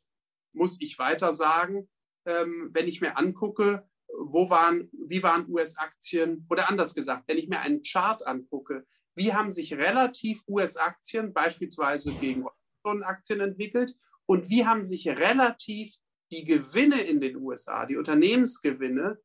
muss ich weiter sagen, ähm, wenn ich mir angucke, wo waren, wie waren US-Aktien oder anders gesagt, wenn ich mir einen Chart angucke, wie haben sich relativ US-Aktien beispielsweise gegen Aktien entwickelt und wie haben sich relativ die Gewinne in den USA, die Unternehmensgewinne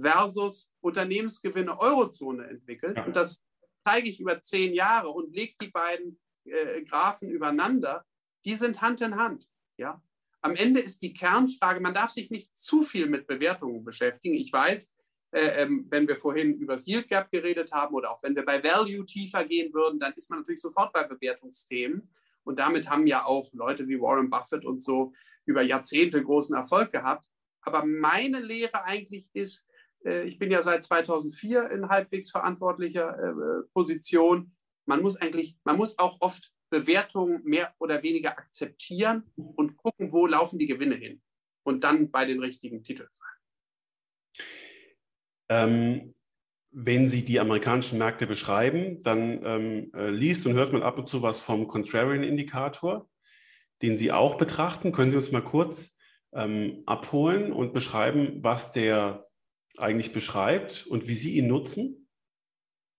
versus Unternehmensgewinne Eurozone entwickelt. Und das zeige ich über zehn Jahre und lege die beiden äh, Graphen übereinander. Die sind Hand in Hand. Ja? Am Ende ist die Kernfrage, man darf sich nicht zu viel mit Bewertungen beschäftigen. Ich weiß, äh, ähm, wenn wir vorhin über das Yield Gap geredet haben oder auch wenn wir bei Value tiefer gehen würden, dann ist man natürlich sofort bei Bewertungsthemen. Und damit haben ja auch Leute wie Warren Buffett und so über Jahrzehnte großen Erfolg gehabt. Aber meine Lehre eigentlich ist, äh, ich bin ja seit 2004 in halbwegs verantwortlicher äh, Position. Man muss eigentlich, man muss auch oft Bewertungen mehr oder weniger akzeptieren und gucken, wo laufen die Gewinne hin und dann bei den richtigen Titeln sein. Ähm, wenn Sie die amerikanischen Märkte beschreiben, dann ähm, äh, liest und hört man ab und zu was vom Contrarian-Indikator, den Sie auch betrachten. Können Sie uns mal kurz ähm, abholen und beschreiben, was der eigentlich beschreibt und wie Sie ihn nutzen?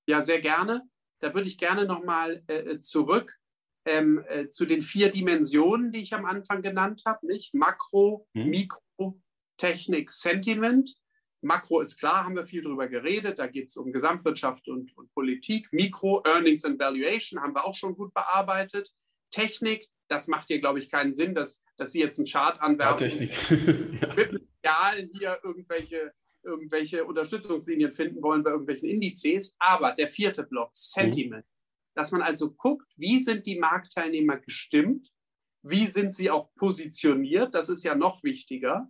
Ja, sehr gerne. Da würde ich gerne nochmal äh, zurück ähm, äh, zu den vier Dimensionen, die ich am Anfang genannt habe, nicht? Makro, mhm. Mikro, Technik, Sentiment. Makro ist klar, haben wir viel darüber geredet. Da geht es um Gesamtwirtschaft und, und, Politik. Mikro, Earnings and Valuation haben wir auch schon gut bearbeitet. Technik, das macht hier, glaube ich, keinen Sinn, dass, dass Sie jetzt einen Chart anwerfen. Ja, Technik. ja. Mit Real hier irgendwelche, irgendwelche Unterstützungslinien finden wollen bei irgendwelchen Indizes. Aber der vierte Block, Sentiment. Mhm dass man also guckt, wie sind die Marktteilnehmer gestimmt, wie sind sie auch positioniert, das ist ja noch wichtiger.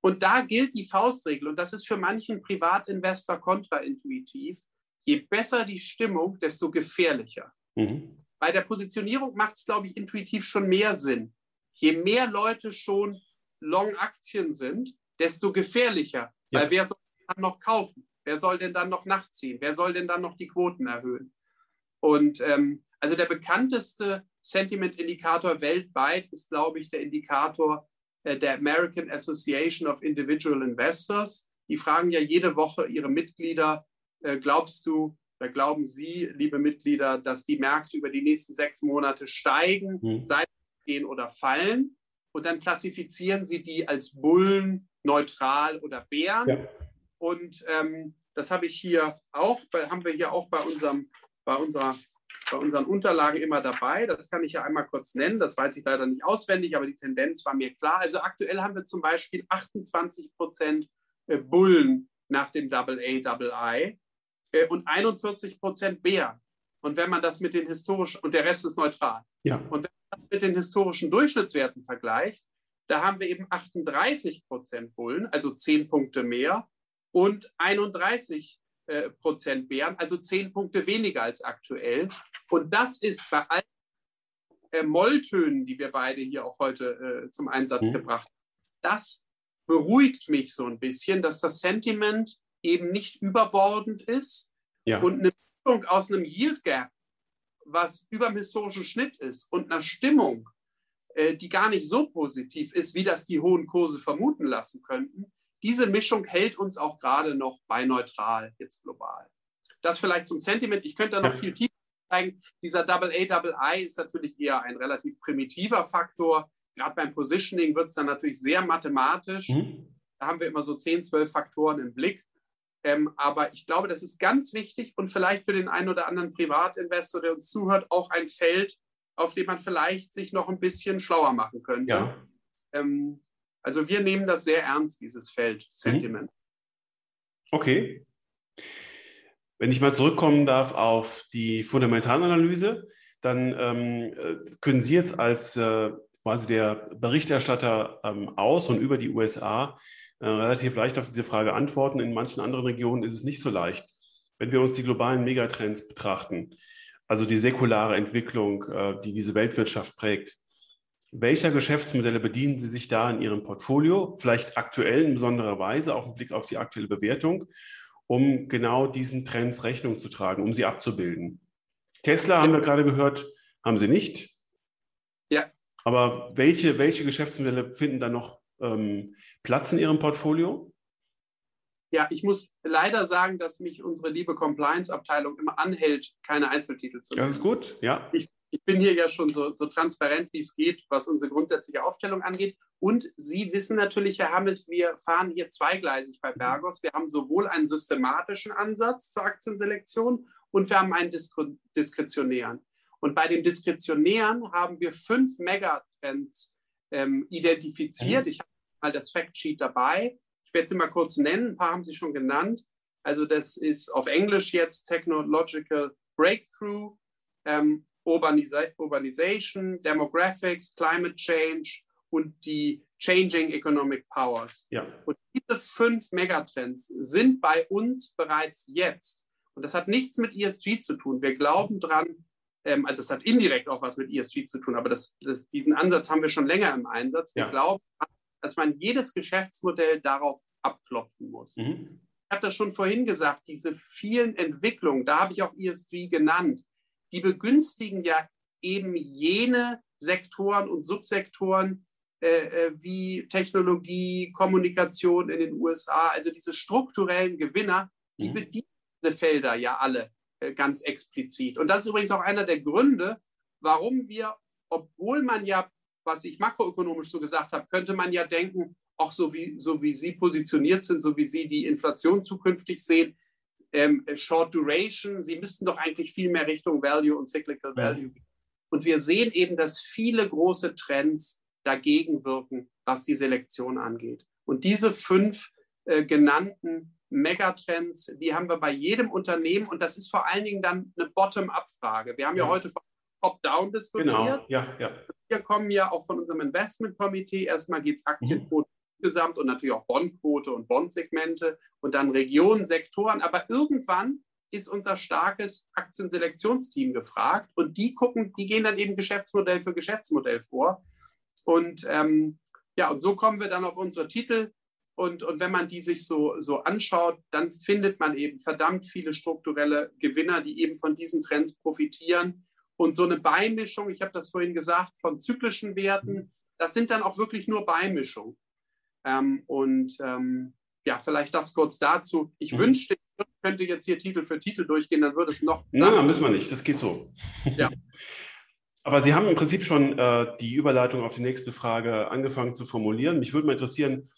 Und da gilt die Faustregel, und das ist für manchen Privatinvestor kontraintuitiv, je besser die Stimmung, desto gefährlicher. Mhm. Bei der Positionierung macht es, glaube ich, intuitiv schon mehr Sinn. Je mehr Leute schon Long-Aktien sind, desto gefährlicher. Ja. Weil wer soll dann noch kaufen? Wer soll denn dann noch nachziehen? Wer soll denn dann noch die Quoten erhöhen? Und ähm, also der bekannteste Sentiment-Indikator weltweit ist, glaube ich, der Indikator äh, der American Association of Individual Investors. Die fragen ja jede Woche ihre Mitglieder, äh, glaubst du, oder glauben Sie, liebe Mitglieder, dass die Märkte über die nächsten sechs Monate steigen, mhm. seitwärts gehen oder fallen? Und dann klassifizieren sie die als Bullen, neutral oder Bären. Ja. Und ähm, das habe ich hier auch, haben wir hier auch bei unserem bei, unserer, bei unseren Unterlagen immer dabei. Das kann ich ja einmal kurz nennen. Das weiß ich leider nicht auswendig, aber die Tendenz war mir klar. Also aktuell haben wir zum Beispiel 28 Prozent äh, Bullen nach dem Double A, Double I äh, und 41 Prozent Bären. Und wenn man das mit den historischen, und der Rest ist neutral. Ja. Und wenn man das mit den historischen Durchschnittswerten vergleicht, da haben wir eben 38 Prozent Bullen, also 10 Punkte mehr, und 31 äh, Prozent Bären, also zehn Punkte weniger als aktuell. Und das ist bei allen äh, Molltönen, die wir beide hier auch heute äh, zum Einsatz mhm. gebracht haben, das beruhigt mich so ein bisschen, dass das Sentiment eben nicht überbordend ist ja. und eine Mischung aus einem Yield Gap, was über dem historischen Schnitt ist, und einer Stimmung, äh, die gar nicht so positiv ist, wie das die hohen Kurse vermuten lassen könnten. Diese Mischung hält uns auch gerade noch bei neutral jetzt global. Das vielleicht zum Sentiment. Ich könnte da noch viel tiefer zeigen. Dieser AA, II ist natürlich eher ein relativ primitiver Faktor. Gerade beim Positioning wird es dann natürlich sehr mathematisch. Mhm. Da haben wir immer so 10, 12 Faktoren im Blick. Ähm, aber ich glaube, das ist ganz wichtig und vielleicht für den einen oder anderen Privatinvestor, der uns zuhört, auch ein Feld, auf dem man vielleicht sich noch ein bisschen schlauer machen könnte. Ja. Ähm, also wir nehmen das sehr ernst, dieses Feld mhm. Sentiment. Okay. Wenn ich mal zurückkommen darf auf die Fundamentalanalyse, dann ähm, äh, können Sie jetzt als äh, quasi der Berichterstatter ähm, aus und über die USA äh, relativ leicht auf diese Frage antworten. In manchen anderen Regionen ist es nicht so leicht. Wenn wir uns die globalen Megatrends betrachten, also die säkulare Entwicklung, äh, die diese Weltwirtschaft prägt, welcher Geschäftsmodelle bedienen Sie sich da in Ihrem Portfolio? Vielleicht aktuell in besonderer Weise, auch im Blick auf die aktuelle Bewertung, um genau diesen Trends Rechnung zu tragen, um sie abzubilden. Tesla haben wir gerade gehört, haben Sie nicht. Ja. Aber welche, welche Geschäftsmodelle finden da noch ähm, Platz in Ihrem Portfolio? Ja, ich muss leider sagen, dass mich unsere liebe Compliance-Abteilung immer anhält, keine Einzeltitel zu nehmen. Das ist gut, ja. Ich ich bin hier ja schon so, so transparent, wie es geht, was unsere grundsätzliche Aufstellung angeht. Und Sie wissen natürlich, Herr Hammes, wir fahren hier zweigleisig bei Bergos. Wir haben sowohl einen systematischen Ansatz zur Aktienselektion und wir haben einen diskretionären. Und bei dem diskretionären haben wir fünf Megatrends ähm, identifiziert. Mhm. Ich habe mal das Factsheet dabei. Ich werde sie mal kurz nennen. Ein paar haben Sie schon genannt. Also das ist auf Englisch jetzt Technological Breakthrough, ähm, Urbanization, Demographics, Climate Change und die Changing Economic Powers. Ja. Und diese fünf Megatrends sind bei uns bereits jetzt. Und das hat nichts mit ESG zu tun. Wir glauben dran, ähm, also es hat indirekt auch was mit ESG zu tun, aber das, das, diesen Ansatz haben wir schon länger im Einsatz. Wir ja. glauben, dass man jedes Geschäftsmodell darauf abklopfen muss. Mhm. Ich habe das schon vorhin gesagt, diese vielen Entwicklungen, da habe ich auch ESG genannt, die begünstigen ja eben jene Sektoren und Subsektoren äh, äh, wie Technologie, Kommunikation in den USA, also diese strukturellen Gewinner, die mhm. bedienen diese Felder ja alle äh, ganz explizit. Und das ist übrigens auch einer der Gründe, warum wir, obwohl man ja, was ich makroökonomisch so gesagt habe, könnte man ja denken, auch so wie, so wie Sie positioniert sind, so wie Sie die Inflation zukünftig sehen, ähm, Short Duration, sie müssten doch eigentlich viel mehr Richtung Value und Cyclical Value gehen. Und wir sehen eben, dass viele große Trends dagegen wirken, was die Selektion angeht. Und diese fünf äh, genannten Megatrends, die haben wir bei jedem Unternehmen und das ist vor allen Dingen dann eine Bottom-up-Frage. Wir haben ja, ja heute von Top-Down diskutiert. Genau. Ja, ja. Wir kommen ja auch von unserem Investment-Komitee. Erstmal geht es Aktienquote mhm insgesamt und natürlich auch Bondquote und Bondsegmente und dann Regionen, Sektoren. Aber irgendwann ist unser starkes Aktienselektionsteam gefragt und die gucken, die gehen dann eben Geschäftsmodell für Geschäftsmodell vor. Und ähm, ja, und so kommen wir dann auf unsere Titel. Und, und wenn man die sich so, so anschaut, dann findet man eben verdammt viele strukturelle Gewinner, die eben von diesen Trends profitieren. Und so eine Beimischung, ich habe das vorhin gesagt, von zyklischen Werten, das sind dann auch wirklich nur Beimischungen. Ähm, und ähm, ja, vielleicht das kurz dazu. Ich mhm. wünschte, ich könnte jetzt hier Titel für Titel durchgehen, dann würde es noch. Nein, müssen wir nicht, das geht so. Ja. Aber Sie haben im Prinzip schon äh, die Überleitung auf die nächste Frage angefangen zu formulieren. Mich würde mal interessieren,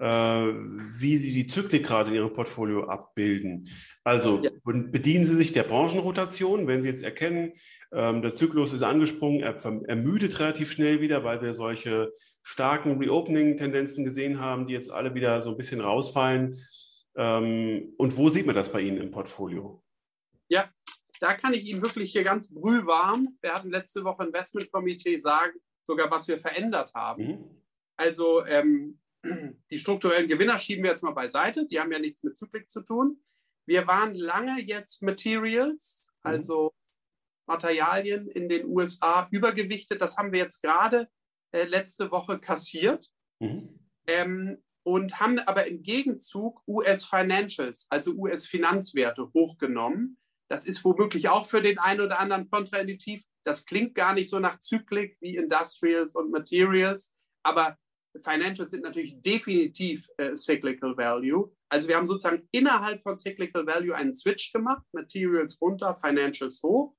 äh, wie Sie die Zyklik gerade in Ihrem Portfolio abbilden. Also ja. bedienen Sie sich der Branchenrotation, wenn Sie jetzt erkennen, ähm, der Zyklus ist angesprungen, er ermüdet relativ schnell wieder, weil wir solche starken Reopening-Tendenzen gesehen haben, die jetzt alle wieder so ein bisschen rausfallen. Ähm, und wo sieht man das bei Ihnen im Portfolio? Ja, da kann ich Ihnen wirklich hier ganz brühwarm, wir hatten letzte Woche Investmentkomitee sagen, sogar was wir verändert haben. Mhm. Also ähm, die strukturellen Gewinner schieben wir jetzt mal beiseite, die haben ja nichts mit Zyklik zu tun. Wir waren lange jetzt Materials, mhm. also Materialien in den USA übergewichtet. Das haben wir jetzt gerade äh, letzte Woche kassiert mhm. ähm, und haben aber im Gegenzug US Financials, also US Finanzwerte, hochgenommen. Das ist womöglich auch für den einen oder anderen kontraintuitiv. Das klingt gar nicht so nach Zyklik wie Industrials und Materials, aber Financials sind natürlich definitiv äh, Cyclical Value. Also wir haben sozusagen innerhalb von Cyclical Value einen Switch gemacht, Materials runter, Financials hoch.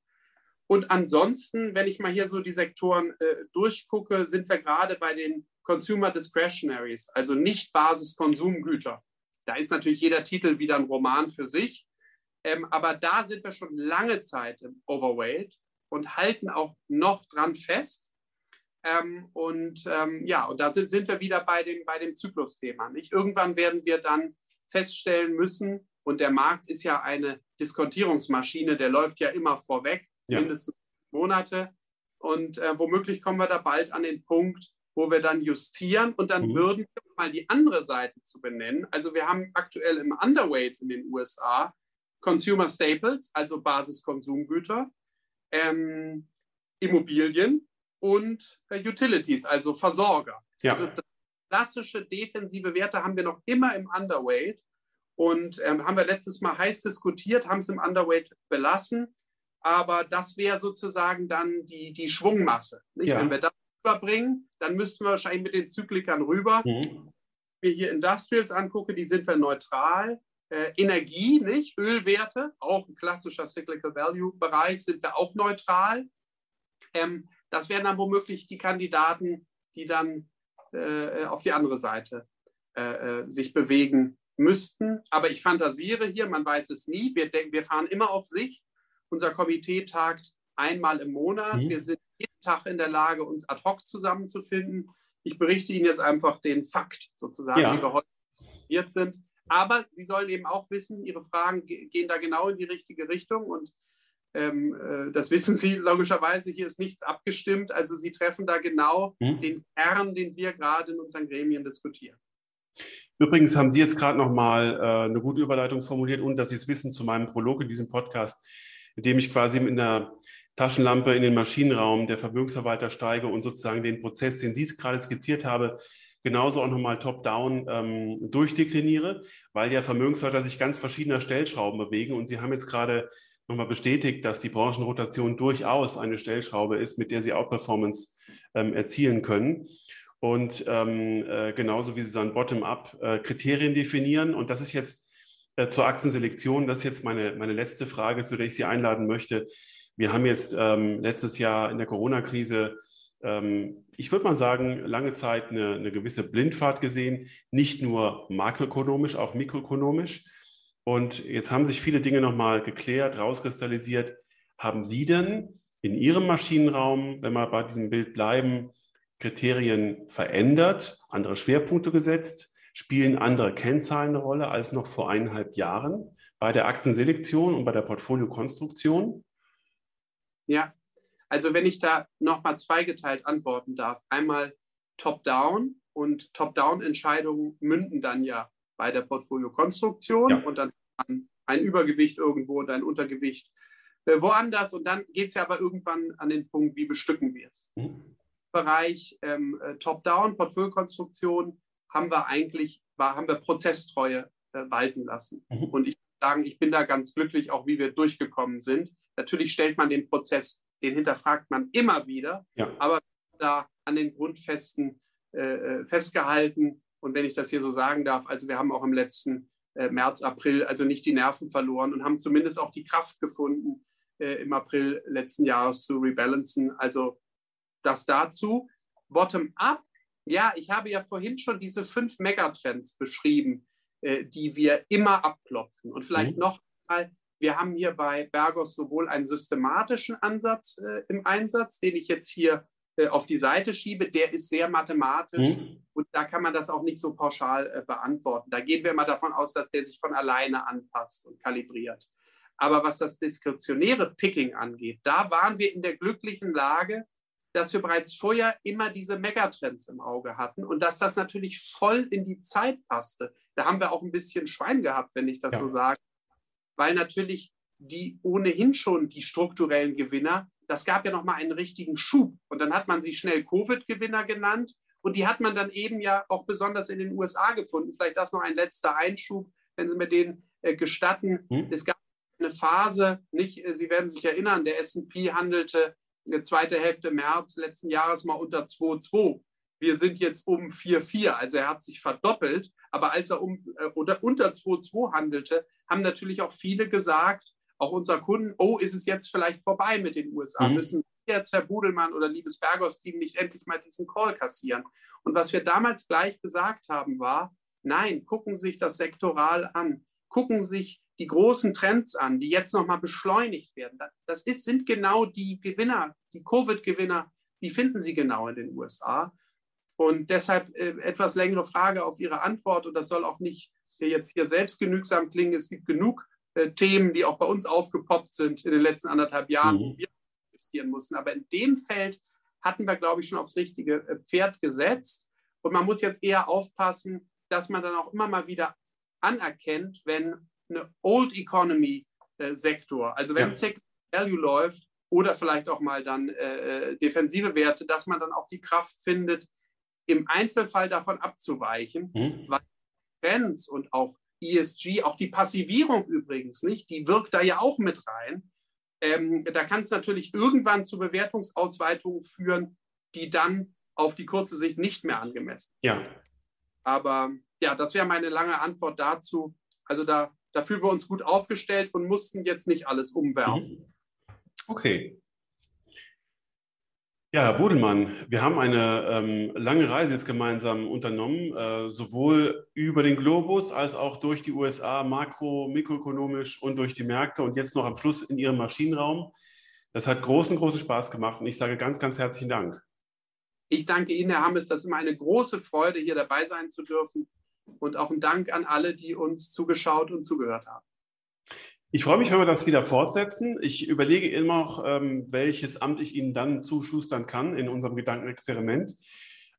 Und ansonsten, wenn ich mal hier so die Sektoren äh, durchgucke, sind wir gerade bei den Consumer Discretionaries, also nicht Basiskonsumgüter. Da ist natürlich jeder Titel wieder ein Roman für sich. Ähm, aber da sind wir schon lange Zeit im Overweight und halten auch noch dran fest. Ähm, und ähm, ja, und da sind, sind wir wieder bei dem, bei dem Zyklusthema. Nicht? Irgendwann werden wir dann feststellen müssen, und der Markt ist ja eine Diskontierungsmaschine, der läuft ja immer vorweg, ja. mindestens Monate. Und äh, womöglich kommen wir da bald an den Punkt, wo wir dann justieren und dann mhm. würden wir mal die andere Seite zu benennen. Also wir haben aktuell im Underweight in den USA Consumer Staples, also Basiskonsumgüter, ähm, Immobilien und äh, Utilities, also Versorger. Ja. Also klassische defensive Werte haben wir noch immer im Underweight und ähm, haben wir letztes Mal heiß diskutiert, haben es im Underweight belassen, aber das wäre sozusagen dann die, die Schwungmasse. Ja. Wenn wir das überbringen, dann müssten wir wahrscheinlich mit den Zyklikern rüber. Mhm. Wenn ich hier Industrials angucke, die sind wir neutral. Äh, Energie, nicht? Ölwerte, auch ein klassischer Cyclical Value Bereich, sind wir auch neutral. Ähm, das wären dann womöglich die Kandidaten, die dann äh, auf die andere Seite äh, äh, sich bewegen müssten. Aber ich fantasiere hier, man weiß es nie. Wir, denken, wir fahren immer auf Sicht. Unser Komitee tagt einmal im Monat. Mhm. Wir sind jeden Tag in der Lage, uns ad hoc zusammenzufinden. Ich berichte Ihnen jetzt einfach den Fakt sozusagen, ja. wie wir heute informiert sind. Aber Sie sollen eben auch wissen, Ihre Fragen gehen da genau in die richtige Richtung und ähm, äh, das wissen Sie logischerweise, hier ist nichts abgestimmt. Also Sie treffen da genau hm. den Kern, den wir gerade in unseren Gremien diskutieren. Übrigens haben Sie jetzt gerade nochmal äh, eine gute Überleitung formuliert und dass Sie es wissen zu meinem Prolog in diesem Podcast, in dem ich quasi mit einer Taschenlampe in den Maschinenraum der Vermögensverwalter steige und sozusagen den Prozess, den Sie gerade skizziert haben, genauso auch nochmal top-down ähm, durchdekliniere, weil ja Vermögensverwalter sich ganz verschiedener Stellschrauben bewegen. Und Sie haben jetzt gerade nochmal bestätigt, dass die Branchenrotation durchaus eine Stellschraube ist, mit der Sie Outperformance ähm, erzielen können. Und ähm, äh, genauso wie Sie dann bottom-up äh, Kriterien definieren. Und das ist jetzt äh, zur Aktienselektion, das ist jetzt meine, meine letzte Frage, zu der ich Sie einladen möchte. Wir haben jetzt ähm, letztes Jahr in der Corona-Krise ähm, ich würde mal sagen, lange Zeit eine, eine, gewisse Blindfahrt gesehen, nicht nur makroökonomisch, auch mikroökonomisch. Und jetzt haben sich viele Dinge nochmal geklärt, rauskristallisiert. Haben Sie denn in Ihrem Maschinenraum, wenn wir bei diesem Bild bleiben, Kriterien verändert, andere Schwerpunkte gesetzt? Spielen andere Kennzahlen eine Rolle als noch vor eineinhalb Jahren bei der Aktienselektion und bei der Portfoliokonstruktion? Ja, also wenn ich da nochmal zweigeteilt antworten darf, einmal Top-Down und Top-Down-Entscheidungen münden dann ja bei der Portfoliokonstruktion ja. und dann ein Übergewicht irgendwo und ein Untergewicht äh, woanders und dann geht es ja aber irgendwann an den Punkt, wie bestücken wir es. Mhm. Bereich ähm, äh, Top-Down, Portfoliokonstruktion haben wir eigentlich, war, haben wir Prozesstreue äh, walten lassen. Mhm. Und ich sagen, ich bin da ganz glücklich, auch wie wir durchgekommen sind. Natürlich stellt man den Prozess den hinterfragt man immer wieder, ja. aber da an den Grundfesten äh, äh, festgehalten. Und wenn ich das hier so sagen darf, also wir haben auch im letzten äh, März, April also nicht die Nerven verloren und haben zumindest auch die Kraft gefunden, äh, im April letzten Jahres zu rebalancen. Also das dazu. Bottom-up, ja, ich habe ja vorhin schon diese fünf Megatrends beschrieben, äh, die wir immer abklopfen. Und vielleicht mhm. noch mal wir haben hier bei Bergos sowohl einen systematischen Ansatz äh, im Einsatz, den ich jetzt hier äh, auf die Seite schiebe, der ist sehr mathematisch mhm. und da kann man das auch nicht so pauschal äh, beantworten. Da gehen wir mal davon aus, dass der sich von alleine anpasst und kalibriert. Aber was das diskretionäre Picking angeht, da waren wir in der glücklichen Lage, dass wir bereits vorher immer diese Megatrends im Auge hatten und dass das natürlich voll in die Zeit passte. Da haben wir auch ein bisschen Schwein gehabt, wenn ich das ja. so sage weil natürlich die ohnehin schon die strukturellen Gewinner, das gab ja nochmal einen richtigen Schub. Und dann hat man sie schnell Covid-Gewinner genannt. Und die hat man dann eben ja auch besonders in den USA gefunden. Vielleicht das noch ein letzter Einschub, wenn Sie mir den äh, gestatten. Hm? Es gab eine Phase, nicht, äh, Sie werden sich erinnern, der SP handelte zweite Hälfte März letzten Jahres mal unter 2,2. Wir sind jetzt um 4,4, also er hat sich verdoppelt. Aber als er um, äh, oder unter 2,2 handelte, haben natürlich auch viele gesagt, auch unser Kunden, oh, ist es jetzt vielleicht vorbei mit den USA? Mhm. Müssen jetzt Herr Budelmann oder liebes Bergos-Team nicht endlich mal diesen Call kassieren? Und was wir damals gleich gesagt haben, war, nein, gucken Sie sich das sektoral an. Gucken Sie sich die großen Trends an, die jetzt nochmal beschleunigt werden. Das ist, sind genau die Gewinner, die Covid-Gewinner, die finden Sie genau in den USA. Und deshalb äh, etwas längere Frage auf Ihre Antwort. Und das soll auch nicht jetzt hier selbstgenügsam klingen. Es gibt genug äh, Themen, die auch bei uns aufgepoppt sind in den letzten anderthalb Jahren, mhm. wo wir investieren mussten. Aber in dem Feld hatten wir, glaube ich, schon aufs richtige äh, Pferd gesetzt. Und man muss jetzt eher aufpassen, dass man dann auch immer mal wieder anerkennt, wenn eine Old Economy äh, Sektor, also wenn ja. Second Value läuft oder vielleicht auch mal dann äh, defensive Werte, dass man dann auch die Kraft findet, im Einzelfall davon abzuweichen, mhm. weil Trends und auch ESG, auch die Passivierung übrigens nicht, die wirkt da ja auch mit rein. Ähm, da kann es natürlich irgendwann zu Bewertungsausweitungen führen, die dann auf die kurze Sicht nicht mehr angemessen sind. Ja. Aber ja, das wäre meine lange Antwort dazu. Also da, da fühlen wir uns gut aufgestellt und mussten jetzt nicht alles umwerfen. Mhm. Okay. Ja, Herr Bodelmann, wir haben eine ähm, lange Reise jetzt gemeinsam unternommen, äh, sowohl über den Globus als auch durch die USA, makro, mikroökonomisch und durch die Märkte und jetzt noch am Schluss in Ihrem Maschinenraum. Das hat großen, großen Spaß gemacht und ich sage ganz, ganz herzlichen Dank. Ich danke Ihnen, Herr Hammes. Das ist immer eine große Freude, hier dabei sein zu dürfen und auch ein Dank an alle, die uns zugeschaut und zugehört haben. Ich freue mich, wenn wir das wieder fortsetzen. Ich überlege immer noch, ähm, welches Amt ich Ihnen dann zuschustern kann in unserem Gedankenexperiment.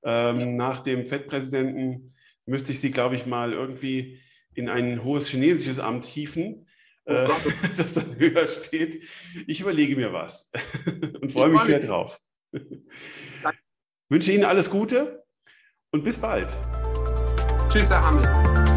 Ähm, nach dem FED-Präsidenten müsste ich Sie, glaube ich, mal irgendwie in ein hohes chinesisches Amt hieven, oh äh, das dann höher steht. Ich überlege mir was und freue mich sehr drauf. Danke. Wünsche Ihnen alles Gute und bis bald. Tschüss, Herr Hamel.